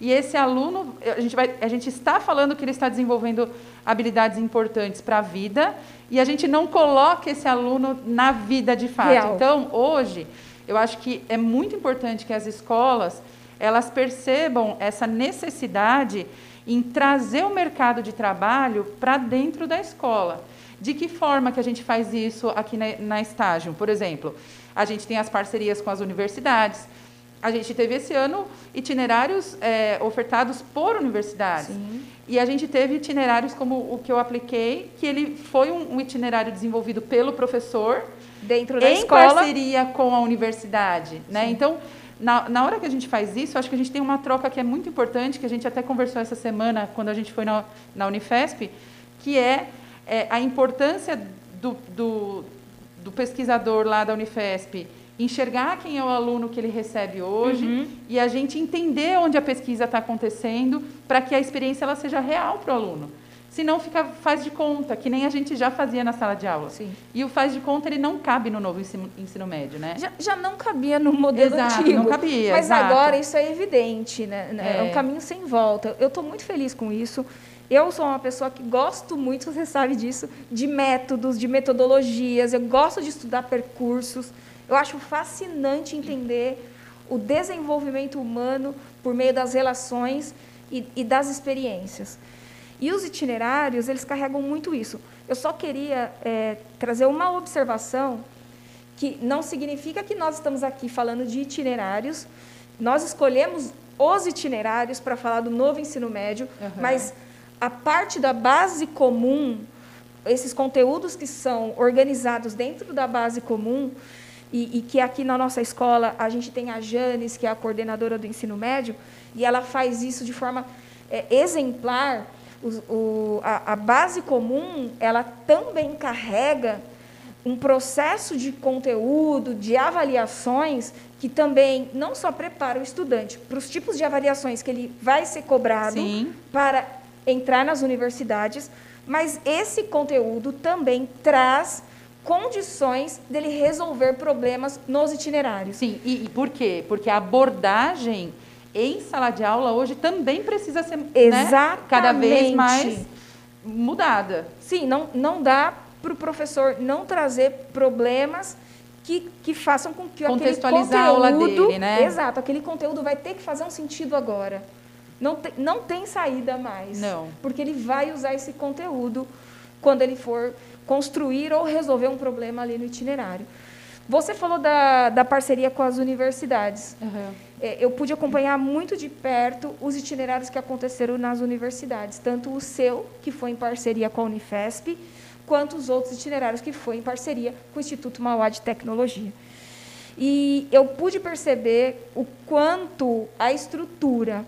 e esse aluno a gente vai a gente está falando que ele está desenvolvendo habilidades importantes para a vida e a gente não coloca esse aluno na vida de fato. Real. Então hoje eu acho que é muito importante que as escolas elas percebam essa necessidade em trazer o mercado de trabalho para dentro da escola. De que forma que a gente faz isso aqui na, na estágio? Por exemplo, a gente tem as parcerias com as universidades. A gente teve esse ano itinerários é, ofertados por universidades. Sim. E a gente teve itinerários como o que eu apliquei, que ele foi um, um itinerário desenvolvido pelo professor Dentro da em escola. parceria com a universidade, né? Então, na, na hora que a gente faz isso, acho que a gente tem uma troca que é muito importante, que a gente até conversou essa semana quando a gente foi na, na Unifesp, que é, é a importância do, do, do pesquisador lá da Unifesp enxergar quem é o aluno que ele recebe hoje Uhum. e a gente entender onde a pesquisa está acontecendo para que a experiência ela seja real para o aluno. Senão fica faz de conta, que nem a gente já fazia na sala de aula. Sim. E o faz de conta ele não cabe no novo ensino, ensino médio, né? Já, já não cabia no modelo Exato, antigo. não cabia, Mas exato. agora isso é evidente, né? É. um É. caminho sem volta. Eu estou muito feliz com isso. Eu sou uma pessoa que gosto muito, você sabe disso, de métodos, de metodologias. Eu gosto de estudar percursos. Eu acho fascinante entender o desenvolvimento humano por meio das relações e, e das experiências. E os itinerários, eles carregam muito isso. Eu só queria é, trazer uma observação que não significa que nós estamos aqui falando de itinerários. Nós escolhemos os itinerários para falar do novo ensino médio, Aham. mas a parte da base comum, esses conteúdos que são organizados dentro da base comum, e, e que aqui na nossa escola a gente tem a Janes, que é a coordenadora do ensino médio, e ela faz isso de forma é, exemplar. Os- o- a, a base comum, ela também carrega um processo de conteúdo, de avaliações, que também não só prepara o estudante para os tipos de avaliações que ele vai ser cobrado Sim. para entrar nas universidades, mas esse conteúdo também traz condições dele resolver problemas nos itinerários. Sim, e, e por quê? Porque a abordagem em sala de aula hoje também precisa ser né, cada vez Exatamente. mais mudada. Sim, não, não dá para o professor não trazer problemas que, que façam com que aquele Contextualizar a aula conteúdo... dele, né? Exato, aquele conteúdo vai ter que fazer um sentido agora. Não tem, não tem saída mais. Não. Porque ele vai usar esse conteúdo quando ele for construir ou resolver um problema ali no itinerário. Você falou da, da parceria com as universidades. É, eu pude acompanhar muito de perto os itinerários que aconteceram nas universidades, tanto o seu, que foi em parceria com a Unifesp, quanto os outros itinerários que foi em parceria com o Instituto Mauá de Tecnologia. E eu pude perceber o quanto a estrutura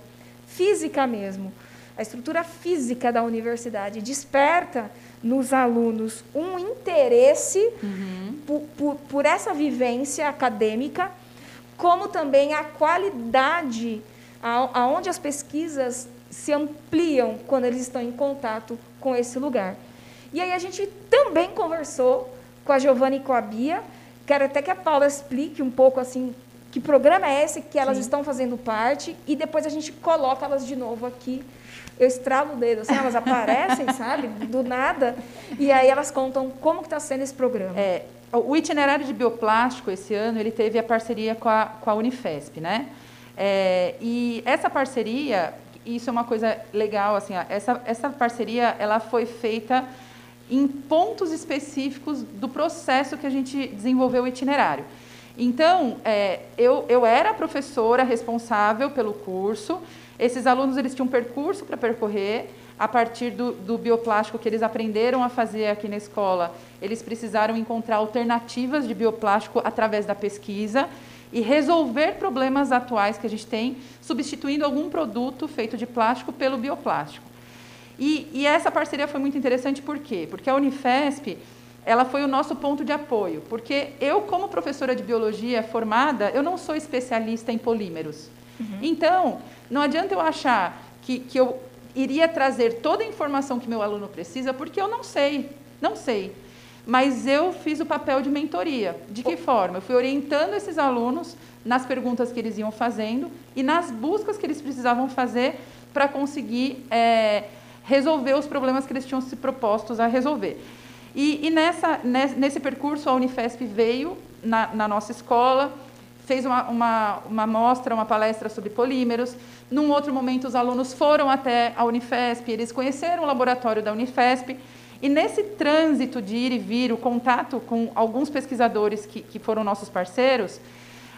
física mesmo, a estrutura física da universidade desperta nos alunos um interesse por, por, por essa vivência acadêmica, como também a qualidade aonde as pesquisas se ampliam quando eles estão em contato com esse lugar. E aí a gente também conversou com a Giovana e com a Bia. Quero até que a Paula explique um pouco assim que programa é esse que elas estão fazendo parte e depois a gente coloca elas de novo aqui. Eu estralo o dedo, assim, elas aparecem, sabe, do nada, e aí elas contam como que está sendo esse programa. É, o itinerário de bioplástico esse ano ele teve a parceria com a, com a Unifesp, né? É, e essa parceria, isso é uma coisa legal, assim, ó, essa, essa parceria ela foi feita em pontos específicos do processo que a gente desenvolveu o itinerário. Então, é, eu, eu era a professora responsável pelo curso. Esses alunos eles tinham um percurso para percorrer a partir do, do bioplástico que eles aprenderam a fazer aqui na escola. Eles precisaram encontrar alternativas de bioplástico através da pesquisa e resolver problemas atuais que a gente tem, substituindo algum produto feito de plástico pelo bioplástico. E, e essa parceria foi muito interessante por quê? Porque a Unifesp ela foi o nosso ponto de apoio, porque eu, como professora de biologia formada, eu não sou especialista em polímeros. Então, não adianta eu achar que, que eu iria trazer toda a informação que meu aluno precisa, porque eu não sei, não sei. Mas eu fiz o papel de mentoria. De que forma? Eu fui orientando esses alunos nas perguntas que eles iam fazendo e nas buscas que eles precisavam fazer para conseguir é, resolver os problemas que eles tinham se propostos a resolver. E, e nessa, nes- nesse percurso, a Unifesp veio na, na nossa escola, fez uma, uma, uma mostra, uma palestra sobre polímeros. Num outro momento, os alunos foram até a Unifesp, eles conheceram o laboratório da Unifesp. E nesse trânsito de ir e vir, o contato com alguns pesquisadores que, que foram nossos parceiros,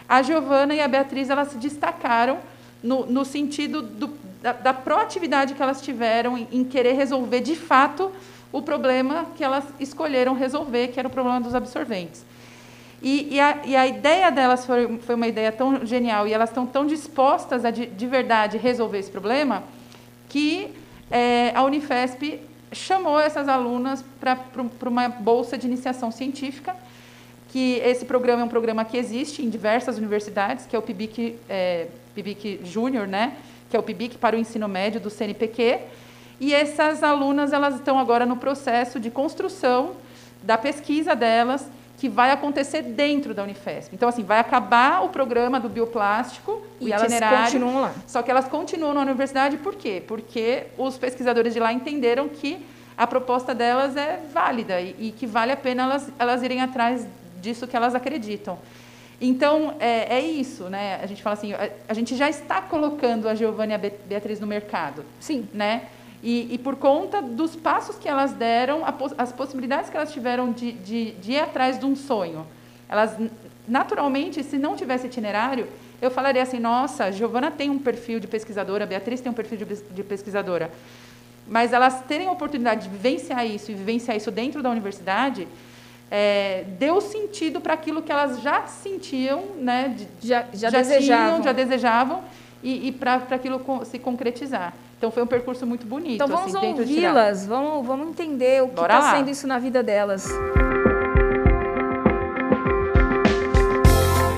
a Giovana e a Beatriz elas se destacaram no, no sentido do, da, da proatividade que elas tiveram em, em querer resolver de fato o problema que elas escolheram resolver, que era o problema dos absorventes. E, e, a, e a, ideia delas foi, foi, uma ideia tão genial e elas estão tão dispostas a de, de verdade resolver esse problema que é, a Unifesp chamou essas alunas para uma bolsa de iniciação científica, que esse programa é um programa que existe em diversas universidades, que é o PIBIC, é, PIBIC Júnior, né? que é o PIBIC para o ensino médio do CNPq, e essas alunas elas estão agora no processo de construção da pesquisa delas, que vai acontecer dentro da Unifesp. Então, assim, vai acabar o programa do bioplástico, e o itinerário, elas continuam lá. Só que elas continuam na universidade, por quê? Porque os pesquisadores de lá entenderam que a proposta delas é válida e, e que vale a pena elas, elas irem atrás disso que elas acreditam. Então, é, é, isso, né? A gente fala assim, a, a gente já está colocando a Giovanna e a Beatriz no mercado. Sim. Né? E, e por conta dos passos que elas deram, as possibilidades que elas tiveram de, de, de ir atrás de um sonho. Elas, naturalmente, se não tivesse itinerário, eu falaria assim, nossa, Giovana tem um perfil de pesquisadora, Beatriz tem um perfil de, de pesquisadora. Mas elas terem a oportunidade de vivenciar isso e vivenciar isso dentro da universidade, é, deu sentido para aquilo que elas já sentiam, né, de, já, já, já, desejavam. Tinham, já desejavam, e, e para aquilo se concretizar. Então foi um percurso muito bonito. Então vamos assim, ouvi-las, vamos, vamos entender o que está sendo isso na vida delas.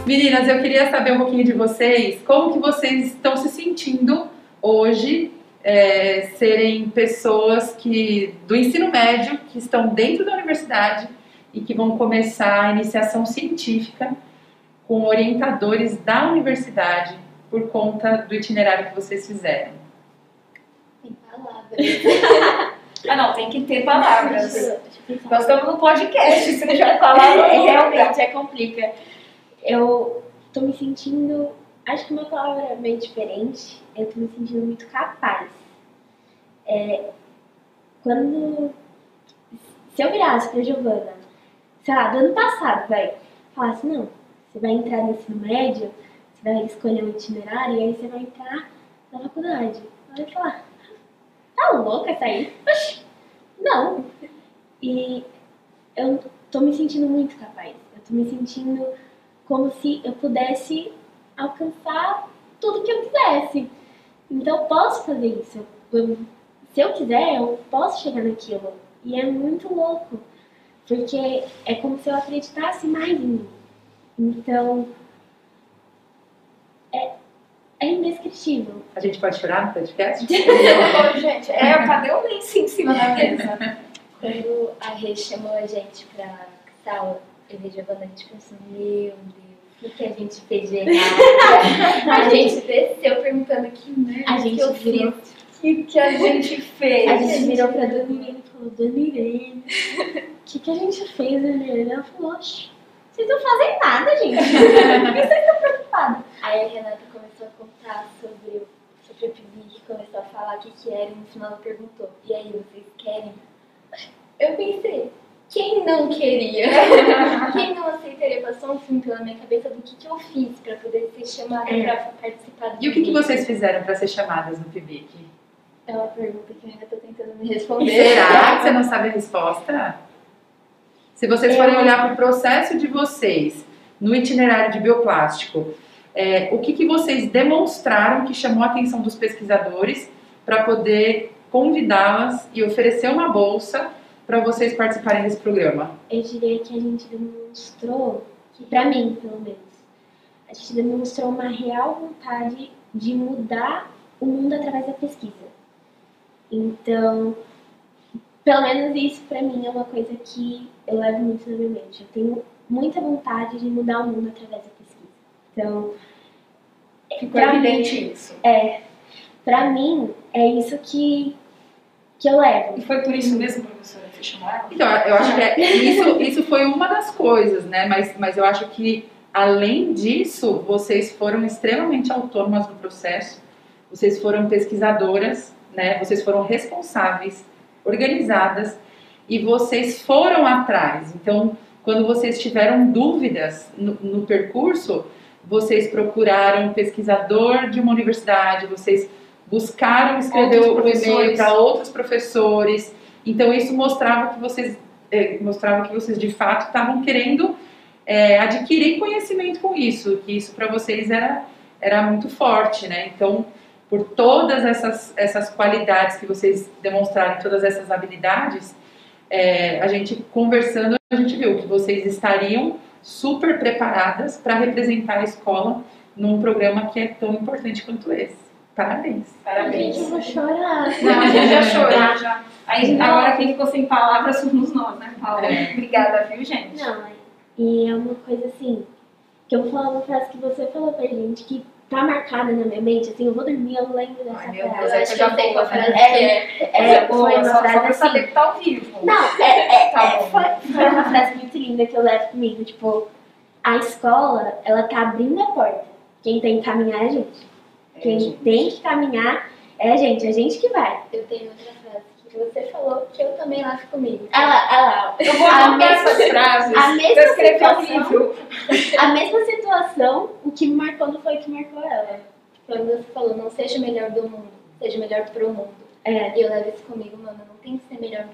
Meninas, eu queria saber um pouquinho de vocês, como que vocês estão se sentindo hoje é, serem pessoas que do ensino médio que estão dentro da universidade e que vão começar a iniciação científica com orientadores da universidade por conta do itinerário que vocês fizeram? Palavras. ah, não, tem que ter palavras. Nós estamos no podcast, se não já falar, é, realmente é complica. Eu tô me sentindo, acho que uma palavra bem diferente. Eu tô me sentindo muito capaz. É, quando se eu virasse pra Giovana sei lá, do ano passado, vai, falasse, não, você vai entrar no ensino médio, você vai escolher um itinerário e aí você vai entrar na faculdade. Vai falar, tá louca essa aí? Oxi, não. E eu tô me sentindo muito capaz. Eu tô me sentindo como se eu pudesse alcançar tudo que eu quisesse. Então eu posso fazer isso. Se eu quiser, eu posso chegar naquilo. E é muito louco. Porque é como se eu acreditasse mais em mim. Então, é, é indescritível. A gente pode chorar no podcast? Não, gente, é, cadê o lenço em cima da mesa? Quando a Rê chamou a gente pra sala, eu e a Giovana, a gente pensou, meu Deus, o que a gente fez de errado? a gente desceu perguntando que merda a gente que eu virou, fiz. O que, que a gente fez? A gente virou pra Dona Irene e falou, Dona Irene, o que, que a gente fez, Dona Irene? Ela falou, oxe, vocês não fazem nada, gente. Por que vocês estão preocupados? Aí a Renata contar sobre o, sobre o PIBIC, começou a falar o que, que era e no final ela perguntou, e aí, vocês querem? Eu pensei, quem não queria? quem não aceitaria? Passou um filme pela minha cabeça do que, que eu fiz para poder ser chamada é. para participar do E o que, que vocês fizeram para ser chamadas no PIBIC? É uma pergunta que eu ainda estou tentando me responder. Será que você não sabe a resposta? Se vocês forem olhar para o processo de vocês no itinerário de bioplástico, é, o que, que vocês demonstraram que chamou a atenção dos pesquisadores para poder convidá-las e oferecer uma bolsa para vocês participarem desse programa? Eu diria que a gente demonstrou, para mim, pelo menos, a gente demonstrou uma real vontade de mudar o mundo através da pesquisa. Então, pelo menos isso para mim é uma coisa que eu levo muito na minha mente. Eu tenho muita vontade de mudar o mundo através da. Então, ficou evidente mim, isso. É, para mim é isso que que eu levo. E foi por isso mesmo, professora, que você chamou ela? Então, eu acho que é, isso, isso foi uma das coisas, né? Mas, mas eu acho que, além disso, vocês foram extremamente autônomas no processo, vocês foram pesquisadoras, né? Vocês foram responsáveis, organizadas e vocês foram atrás. Então, quando vocês tiveram dúvidas no, no percurso, vocês procuraram um pesquisador de uma universidade, vocês buscaram escrever o e-mail para outros professores. Então isso mostrava que vocês é, mostrava que vocês de fato estavam querendo é, adquirir conhecimento com isso, que isso para vocês era era muito forte, né? Então por todas essas essas qualidades que vocês demonstraram, todas essas habilidades, é, a gente conversando a gente viu que vocês estariam super preparadas para representar a escola num programa que é tão importante quanto esse. Parabéns. Parabéns. Eu vou chorar. Não, a gente já chorou. Já. Aí, agora quem ficou sem palavras somos nós, né, Paula? É. Obrigada, viu, gente? Não, e é uma coisa assim, que eu vou falar uma frase que você falou pra gente, que tá marcada na minha mente, assim, eu vou dormir, eu lembro dessa Ai, meu frase. Deus, Eu é acho que eu sei boa, qual né? frase É, É, é, boa, foi uma só, só frase pra assim. saber que tá ao vivo. Não, é, é, Tá é, foi, foi uma frase muito linda que eu levo comigo, tipo, a escola, ela tá abrindo a porta. Quem tem que caminhar é a gente. Quem gente. tem que caminhar é a gente, é a gente que vai. Eu tenho outra frase que você falou que eu também lavo comigo. Olha lá, olha lá. Eu vou A mesma- essas frases. a mesma um situação. livro. A mesma situação, o que me marcou não foi o que marcou ela. Quando você falou, não seja o melhor do mundo, seja o melhor pro mundo. É, E eu levo isso comigo, mano. Não tenho que ser melhor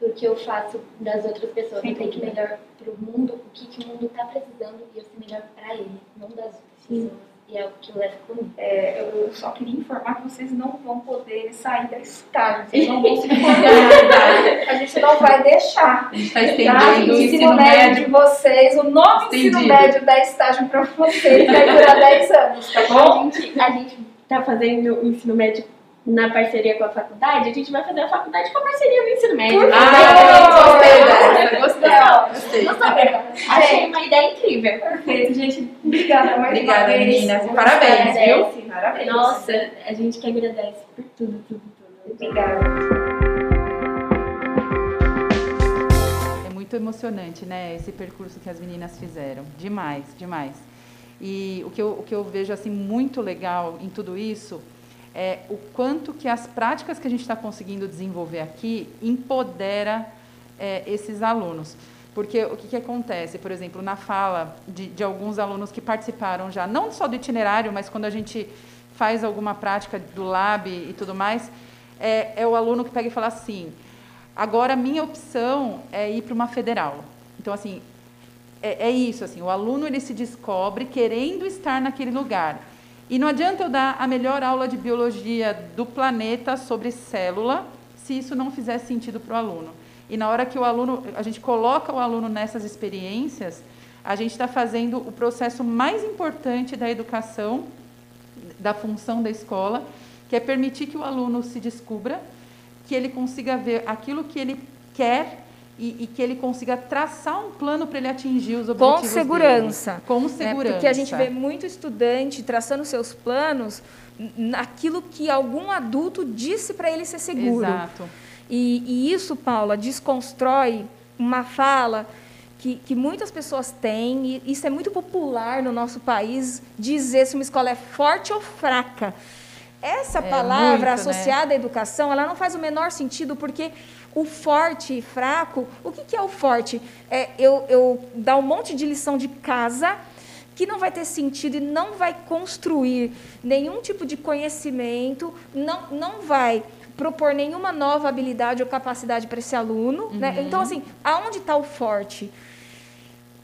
do que eu faço das outras pessoas. Eu tenho que ir melhor pro mundo, o que, que o mundo tá precisando e eu ser melhor pra ele, não das outras Sim. pessoas. E é o que eu levo comigo. É, eu só queria informar que vocês não vão poder sair da estágio. Vocês não vão se formar. A gente não vai deixar. A gente está Tá? estendendo O o ensino médio de vocês, o novo ensino médio da estágio para vocês vai durar 10 anos, tá a bom? gente, a gente tá fazendo o ensino médio na parceria com a faculdade, a gente vai fazer a faculdade com a parceria do ensino médio. Ah, favor. gostei dessa, gostei. Gostei. Gostei. Achei uma ideia incrível. Perfeito, gente. Obrigada mais Obrigada, uma meninas. Parabéns, viu? Parabéns. Nossa, a gente que agradece por tudo, tudo, tudo. Obrigada. É muito emocionante, né? Esse percurso que as meninas fizeram. Demais, demais. E o que eu, o que eu vejo assim muito legal em tudo isso é o quanto que as práticas que a gente está conseguindo desenvolver aqui empodera é, esses alunos. Porque o que, que acontece, por exemplo, na fala de, de alguns alunos que participaram já, não só do itinerário, mas quando a gente faz alguma prática do lab e tudo mais, é, é o aluno que pega e fala assim, agora minha opção é ir para uma federal. Então, assim, é, é isso, assim, o aluno ele se descobre querendo estar naquele lugar. E não adianta eu dar a melhor aula de biologia do planeta sobre célula se isso não fizer sentido para o aluno. E na hora que o aluno, a gente coloca o aluno nessas experiências, a gente está fazendo o processo mais importante da educação, da função da escola, que é permitir que o aluno se descubra, que ele consiga ver aquilo que ele quer e, e que ele consiga traçar um plano para ele atingir os objetivos Com segurança. dele. Com né? segurança. Porque a gente vê muito estudante traçando seus planos naquilo que algum adulto disse para ele ser seguro. Exato. E, e isso, Paula, desconstrói uma fala que, que muitas pessoas têm, e isso é muito popular no nosso país, dizer se uma escola é forte ou fraca. Essa É, palavra muito, né? associada à educação, ela não faz o menor sentido, porque o forte e fraco, o que, que é o forte? É eu, eu dar um monte de lição de casa que não vai ter sentido e não vai construir nenhum tipo de conhecimento, não, não vai propor nenhuma nova habilidade ou capacidade para esse aluno. Né? Uhum. Então, assim, aonde está o forte?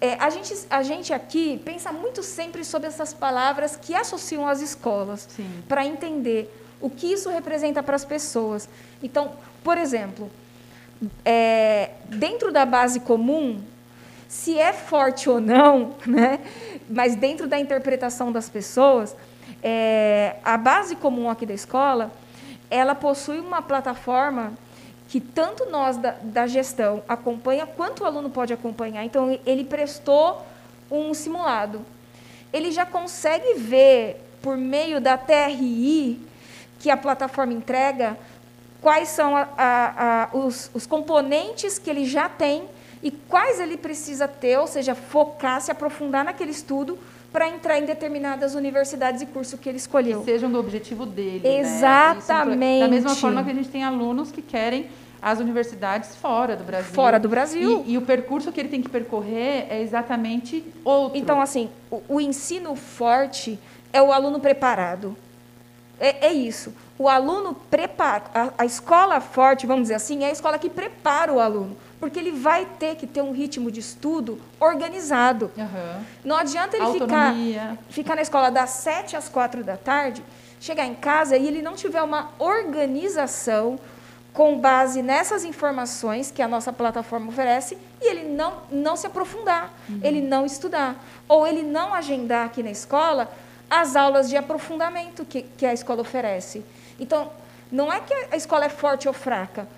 É, a, gente, a gente aqui pensa muito sempre sobre essas palavras que associam às escolas, para entender o que isso representa para as pessoas. Então, por exemplo, é, dentro da base comum, se é forte ou não, né? mas dentro da interpretação das pessoas, é, a base comum aqui da escola, ela possui uma plataforma que tanto nós da, da gestão acompanha, quanto o aluno pode acompanhar. Então, ele prestou um simulado. Ele já consegue ver, por meio da TRI, que a plataforma entrega, quais são a- a- a- os, os componentes que ele já tem e quais ele precisa ter, ou seja, focar, se aprofundar naquele estudo para entrar em determinadas universidades e curso que ele escolheu. Que sejam do objetivo dele. né? Exatamente. Isso, da mesma forma que a gente tem alunos que querem as universidades fora do Brasil. Fora do Brasil. E, e o percurso que ele tem que percorrer é exatamente outro. Então, assim, o, o ensino forte é o aluno preparado. É, é isso. O aluno prepara, a, a escola forte, vamos dizer assim, é a escola que prepara o aluno porque ele vai ter que ter um ritmo de estudo organizado. Aham. Não adianta ele ficar, Autonomia. ficar na escola das 7 às 4 da tarde, chegar em casa e ele não tiver uma organização com base nessas informações que a nossa plataforma oferece e ele não, não se aprofundar, ele não estudar. Ou ele não agendar aqui na escola as aulas de aprofundamento que, que a escola oferece. Então, não é que a escola é forte ou fraca,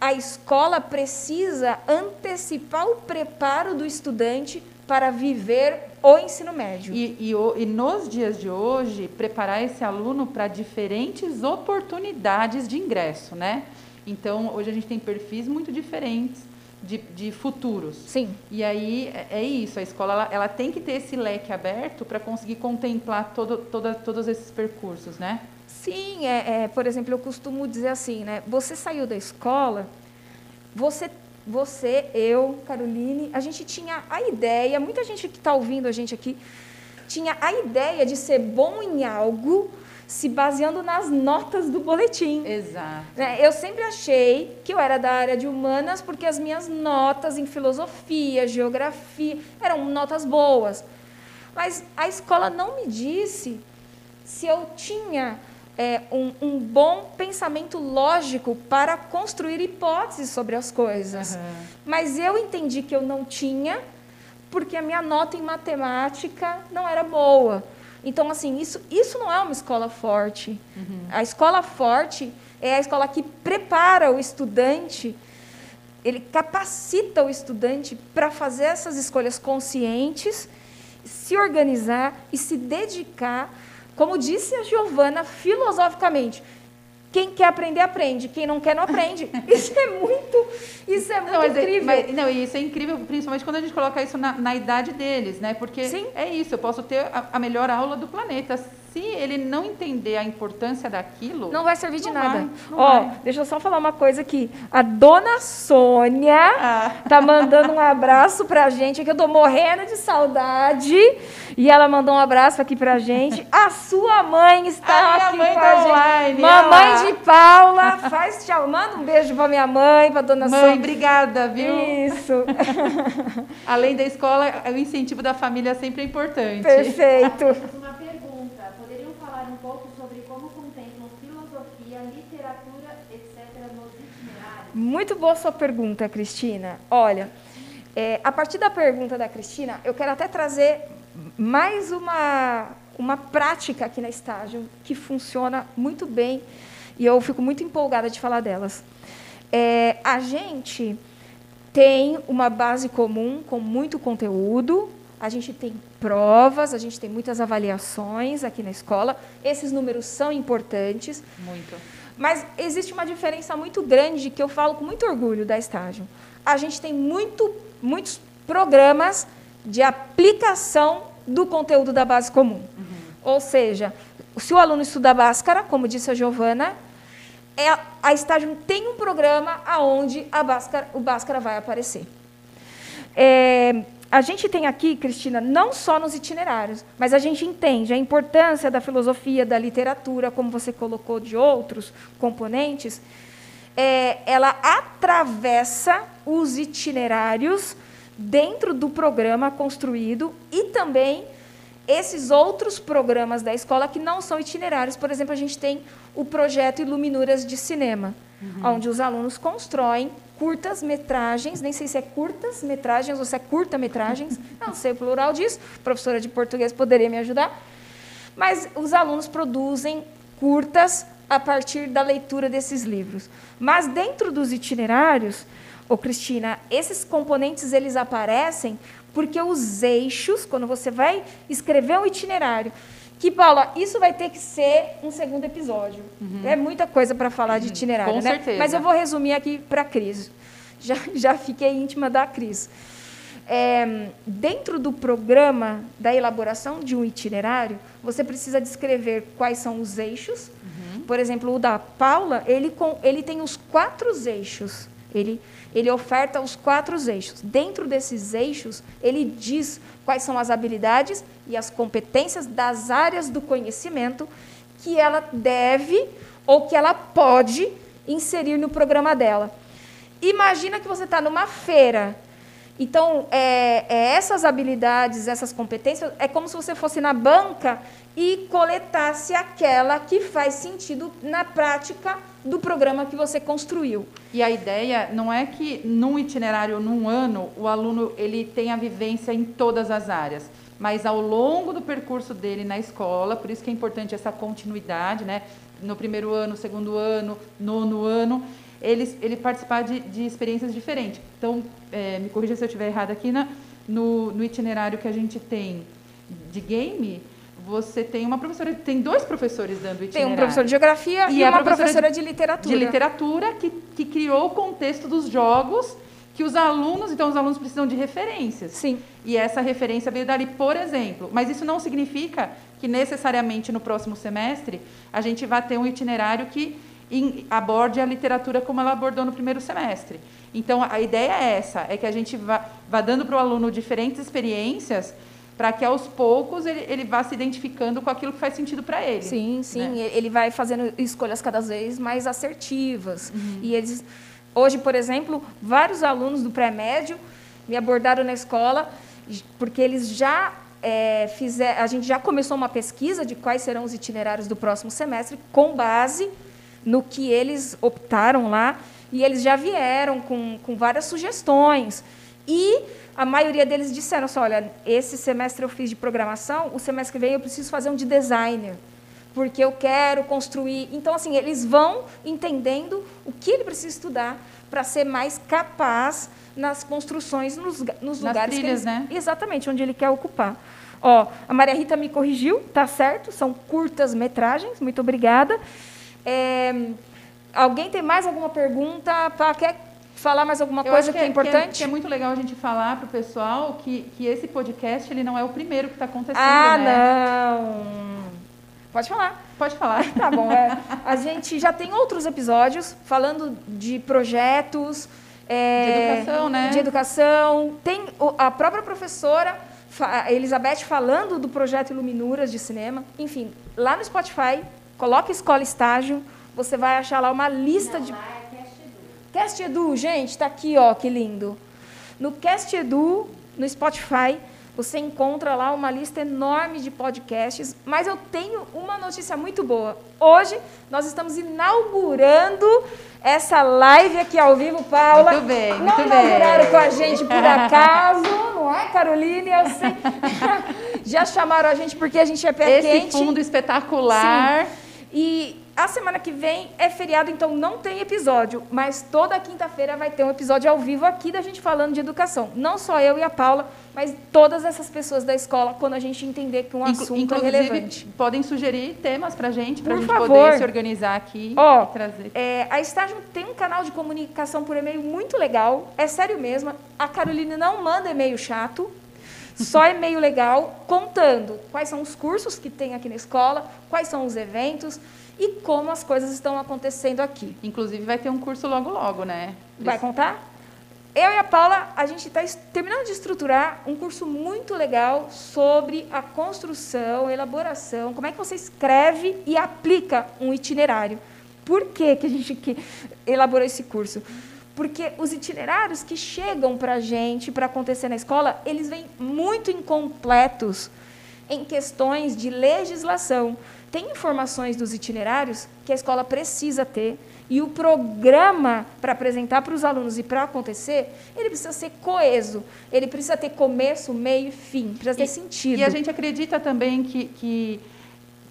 a escola precisa antecipar o preparo do estudante para viver o ensino médio. E, e, e nos dias de hoje, preparar esse aluno para diferentes oportunidades de ingresso, né? Então, hoje a gente tem perfis muito diferentes de, de futuros. Sim. E aí é- é isso, a escola ela, ela tem que ter esse leque aberto para conseguir contemplar todo, toda, todos esses percursos, né? Sim, é, é, por exemplo, eu costumo dizer assim, né? Você saiu da escola, você, você, eu, Caroline, a gente tinha a ideia, muita gente que está ouvindo a gente aqui, tinha a ideia de ser bom em algo se baseando nas notas do boletim. Exato. Né, Eu sempre achei que eu era da área de humanas porque as minhas notas em filosofia, geografia, eram notas boas. Mas a escola não me disse se eu tinha é, um, um bom pensamento lógico para construir hipóteses sobre as coisas. Aham. Mas eu entendi que eu não tinha porque a minha nota em matemática não era boa. Então, assim, isso, isso não é uma escola forte. A escola forte é a escola que prepara o estudante, ele capacita o estudante para fazer essas escolhas conscientes, se organizar e se dedicar, como disse a Giovana, filosoficamente. Quem quer aprender, aprende. Quem não quer, não aprende. Isso é muito, isso é muito Não, é- incrível. mas- não, e isso é incrível, principalmente quando a gente coloca isso na, na idade deles, né? Porque Sim. é isso, eu posso ter a, a melhor aula do planeta. Se ele não entender a importância daquilo, Não vai servir de nada. vai, Ó, vai. deixa eu só falar uma coisa aqui. A dona Sônia Ah. tá mandando um abraço pra gente, que eu tô morrendo de saudade. E ela mandou um abraço aqui pra gente. A sua mãe está A minha aqui mãe com tá a gente. online, Mamãe ela. de Paula, faz tchau. Manda um beijo pra minha mãe, pra dona Mãe, Sônia. obrigada, viu? Isso, Além da escola, o incentivo da família sempre é importante. perfeito. Uma pergunta. Poderiam falar um pouco sobre como contemplam filosofia, literatura, etc. nos itinerários? Muito boa sua pergunta, Cristina. Olha, é, a partir da pergunta da Cristina, eu quero até trazer mais uma, uma prática aqui na estágio que funciona muito bem e eu fico muito empolgada de falar delas. É, a gente tem uma base comum com muito conteúdo, a gente tem provas, a gente tem muitas avaliações aqui na escola. Esses números são importantes. Muito. Mas existe uma diferença muito grande que eu falo com muito orgulho da estágio. A gente tem muito, muitos programas de aplicação do conteúdo da base comum. Ou seja, se o aluno estuda Bhaskara, como disse a Giovana, é, a estágio tem um programa aonde a Bhaskara, o Bhaskara vai aparecer. É, a gente tem aqui, Cristina, não só nos itinerários, mas a gente entende a importância da filosofia, da literatura, como você colocou, de outros componentes. É, ela atravessa os itinerários dentro do programa construído e também esses outros programas da escola que não são itinerários. Por exemplo, a gente tem o projeto Iluminuras de Cinema, onde os alunos constroem curtas metragens, nem sei se é curtas metragens ou se é curta metragens, não sei o plural disso, a professora de português poderia me ajudar, mas os alunos produzem curtas a partir da leitura desses livros. Mas dentro dos itinerários, ô Cristina, esses componentes eles aparecem porque os eixos, quando você vai escrever um itinerário, que, Paula, isso vai ter que ser um segundo episódio. É muita coisa para falar de itinerário, com né? certeza. Mas eu vou resumir aqui para a Cris. Já, já fiquei íntima da Cris. É, dentro do programa da elaboração de um itinerário, você precisa descrever quais são os eixos. Por exemplo, o da Paula, ele, com, ele tem os quatro eixos. Ele, ele oferta os quatro eixos. Dentro desses eixos, ele diz quais são as habilidades e as competências das áreas do conhecimento que ela deve ou que ela pode inserir no programa dela. Imagina que você está numa feira. Então, é, é essas habilidades, essas competências, é como se você fosse na banca e coletasse aquela que faz sentido na prática do programa que você construiu. E a ideia não é que num itinerário, num ano, o aluno ele tenha vivência em todas as áreas, mas ao longo do percurso dele na escola, por isso que é importante essa continuidade, né? No primeiro ano, segundo ano, nono ano, ele, ele participar de, de experiências diferentes. Então, é, me corrija se eu estiver errado aqui, na, no, no itinerário que a gente tem de game, você tem uma professora, tem dois professores dando itinerário. Tem um professor de geografia e, e uma professora, de, de, literatura. De literatura que, que criou o contexto dos jogos que os alunos, então os alunos precisam de referências. Sim. E essa referência veio dali, por exemplo. Mas isso não significa que necessariamente no próximo semestre a gente vai ter um itinerário que aborde a literatura como ela abordou no primeiro semestre. Então, a ideia é essa, é que a gente vá, vá dando para o aluno diferentes experiências para que aos poucos ele, ele vá se identificando com aquilo que faz sentido para ele. Sim, sim. Né? Ele vai fazendo escolhas cada vez mais assertivas. Uhum. E eles, hoje, por exemplo, vários alunos do pré-médio me abordaram na escola porque eles já é, fizer, a gente já começou uma pesquisa de quais serão os itinerários do próximo semestre com base no que eles optaram lá, e eles já vieram com, com várias sugestões. E a maioria deles disseram assim, olha, esse semestre eu fiz de programação, o semestre que vem eu preciso fazer um de designer, porque eu quero construir. Então, assim, eles vão entendendo o que ele precisa estudar para ser mais capaz nas construções, nos, nos lugares trilhas, que eles, né? exatamente onde ele quer ocupar. Ó, a Maria Rita me corrigiu, tá certo? São curtas metragens. Muito obrigada. É, alguém tem mais alguma pergunta? Pá, quer falar mais alguma Eu coisa que, que, é importante? Que é, que é, muito legal a gente falar para o pessoal que, que esse podcast ele não é o primeiro que está acontecendo. Ah, né? não. Pode falar. Pode falar. Tá bom. É, a gente já tem outros episódios falando de projetos. É, de educação, né? De educação. Tem a própria professora Elizabeth falando do projeto Iluminuras de cinema. Enfim, lá no Spotify Coloca escola estágio, você vai achar lá uma lista Não, de. Lá é Cast Edu. Gente, está aqui, ó, que lindo. No Cast Edu, no Spotify, você encontra lá uma lista enorme de podcasts, mas eu tenho uma notícia muito boa. Hoje nós estamos inaugurando essa live aqui ao vivo, Paula. Muito bem, não muito inauguraram bem. com a gente por acaso, não é, Caroline? Eu sei. Já chamaram a gente porque a gente é pé Esse quente. fundo espetacular. Sim. E a semana que vem é feriado, então não tem episódio, mas toda quinta-feira vai ter um episódio ao vivo aqui da gente falando de educação. Não só eu e a Paula, mas todas essas pessoas da escola, quando a gente entender que um Inclu assunto é relevante. podem sugerir temas para a gente, para a gente favor. poder se organizar aqui Ó, e trazer. É, a Estágio tem um canal de comunicação por e-mail muito legal, é sério mesmo. A Caroline não manda e-mail chato, só e-mail legal, contando quais são os cursos que tem aqui na escola, quais são os eventos e como as coisas estão acontecendo aqui. Inclusive vai ter um curso logo logo, né? Vai contar? Eu e a Paula, a gente está terminando de estruturar um curso muito legal sobre a construção, elaboração, como é que você escreve e aplica um itinerário. Por que, que a gente que elaborou esse curso? Porque os itinerários que chegam para a gente, para acontecer na escola, eles vêm muito incompletos em questões de legislação. Tem informações dos itinerários que a escola precisa ter e o programa para apresentar para os alunos e para acontecer, ele precisa ser coeso, ele precisa ter começo, meio e fim, precisa ter e, sentido. E a gente acredita também que, que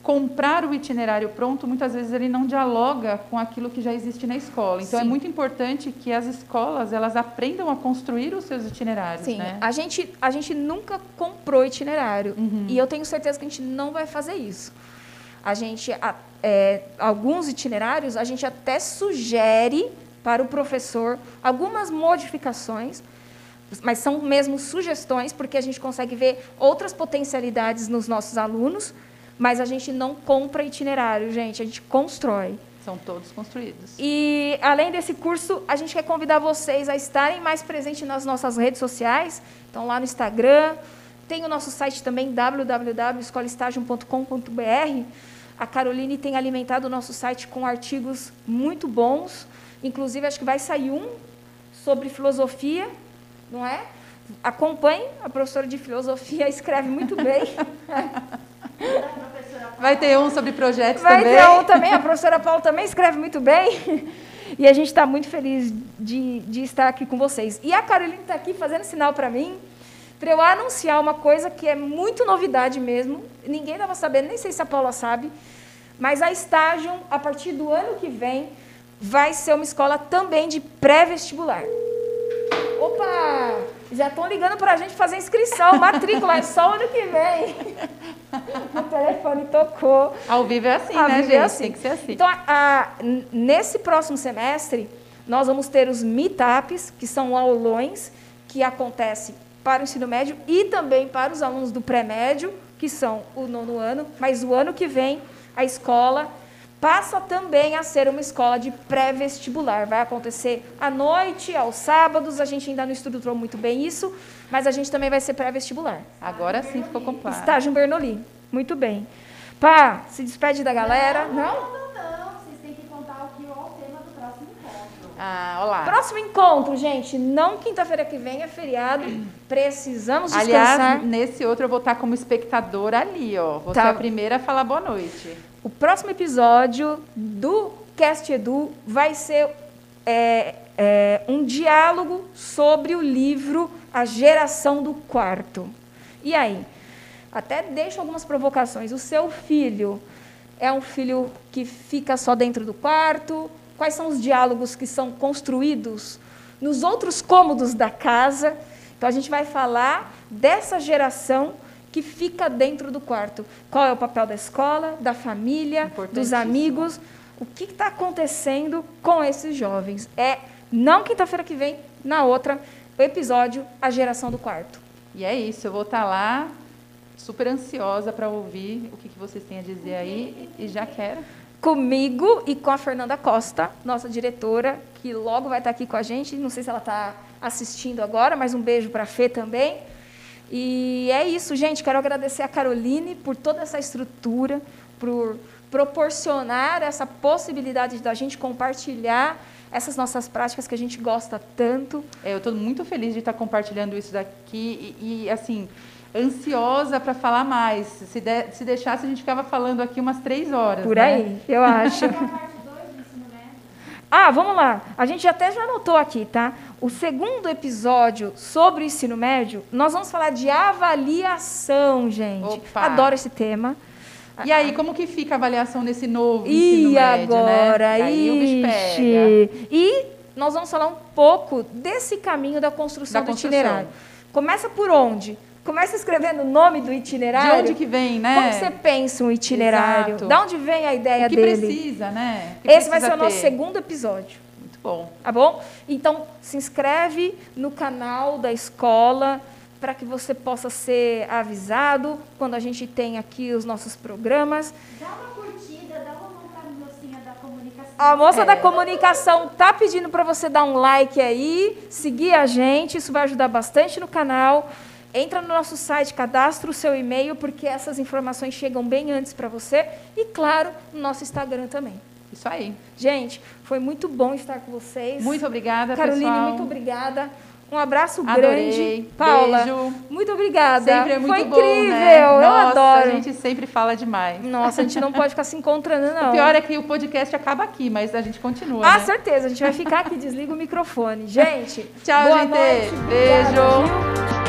comprar o itinerário pronto, muitas vezes ele não dialoga com aquilo que já existe na escola. Então é Sim. é muito importante que as escolas elas aprendam a construir os seus itinerários. Sim, né? a, gente, a gente nunca comprou itinerário Uhum. e eu tenho certeza que a gente não vai fazer isso. A gente, a- é, alguns itinerários, a gente até sugere para o professor algumas modificações, mas são mesmo sugestões, porque a gente consegue ver outras potencialidades nos nossos alunos, mas a gente não compra itinerário, gente, a gente constrói. São todos construídos. E além desse curso, a gente quer convidar vocês a estarem mais presentes nas nossas redes sociais. Então, lá no Instagram, tem o nosso site também, www.escolestagium.com.br. A Caroline tem alimentado o nosso site com artigos muito bons. Inclusive, acho que vai sair um sobre filosofia, não é? Acompanhe, a professora de filosofia escreve muito bem. Vai ter um sobre projetos Vai também. ter um também, a professora Paula também escreve muito bem. E a gente está muito feliz de, de estar aqui com vocês. E a Caroline está aqui fazendo sinal para mim, para eu anunciar uma coisa que é muito novidade mesmo. Ninguém estava sabendo, nem sei se a Paula sabe, mas a Estágio, a partir do ano que vem, vai ser uma escola também de pré-vestibular. Já estão ligando para a gente fazer inscrição, matrícula, é só ano que vem. O telefone tocou. Ao vivo é assim, Ao né, vivo gente? é assim. Tem que ser assim. Então, a- nesse próximo semestre, nós vamos ter os meetups, que são aulões que acontecem para o ensino médio e também para os alunos do pré-médio, que são o nono ano. Mas o ano que vem, a escola passa também a ser uma escola de pré-vestibular. Vai acontecer à noite, aos sábados. A gente ainda não estruturou muito bem isso, mas a gente também vai ser pré-vestibular. Agora sim ficou completo. Estágio Bernoulli. Muito bem. Pá, se despede da galera. Não? Não, não, vocês têm que contar o que é o tema do próximo encontro. Ah, olá. Próximo encontro, gente. Não quinta-feira que vem, é feriado. Precisamos descansar. Aliás, nesse outro eu vou estar como espectadora ali, ó. Vou Tá. ser a primeira a falar boa noite. O próximo episódio do Cast Edu vai ser é, é, um diálogo sobre o livro A Geração do Quarto. E aí? Até deixo algumas provocações. O seu filho é um filho que fica só dentro do quarto? Quais são os diálogos que são construídos nos outros cômodos da casa? Então a gente vai falar dessa geração que fica dentro do quarto. Qual é o papel da escola, da família, dos amigos? O que está acontecendo com esses jovens? É não quinta-feira que vem, na outra, o episódio A Geração do Quarto. E é isso, eu vou estar lá super ansiosa para ouvir o que, que vocês têm a dizer aí e já quero. Comigo e com a Fernanda Costa, nossa diretora, que logo vai estar aqui com a gente. Não sei se ela está assistindo agora, mas um beijo para a Fê também. E é isso, gente. Quero agradecer a Caroline por toda essa estrutura, por proporcionar essa possibilidade da gente compartilhar essas nossas práticas que a gente gosta tanto. É, eu estou muito feliz de estar compartilhando isso daqui e, e, assim, ansiosa para falar mais. Se, de- se deixasse, a gente ficava falando aqui umas três horas. Por né? aí, eu acho. E a parte 2 do ensino médio? Ah, vamos lá. A gente até já anotou aqui, tá? O segundo episódio sobre o ensino médio, nós vamos falar de avaliação, gente. Opa. Adoro esse tema. E aí, como que fica a avaliação nesse novo E ensino médio, agora? né? Aí o bicho. E nós vamos falar um pouco desse caminho da construção Da do construção. itinerário. Começa por onde? Começa escrevendo o nome do De itinerário. onde que vem, né? Como você pensa um itinerário? Exato. Da onde vem a ideia o que dele? precisa, né? O que Esse vai ser precisa o nosso ter? segundo episódio. Muito bom. Tá bom? Então, se inscreve no canal da escola para que você possa ser avisado quando a gente tem aqui os nossos programas. Dá uma curtida, dá uma mocinha da comunicação. A moça É. da comunicação tá pedindo para você dar um like aí, seguir a gente, isso vai ajudar bastante no canal. Entra no nosso site, cadastra o seu e-mail, porque essas informações chegam bem antes para você. E, claro, no nosso Instagram também. Isso aí. Gente, foi muito bom estar com vocês. Muito obrigada, Caroline, pessoal. muito obrigada. Um abraço Adorei. grande. Paula, Beijo. muito obrigada. Sempre é muito Foi bom, incrível, né? eu Nossa, adoro. a gente sempre fala demais. Nossa, a gente não pode ficar se encontrando, não. O pior é que o podcast acaba aqui, mas a gente continua, Ah, né? certeza, a gente vai ficar aqui, desliga o microfone. Gente, Tchau, gente. noite. Beijo. obrigada?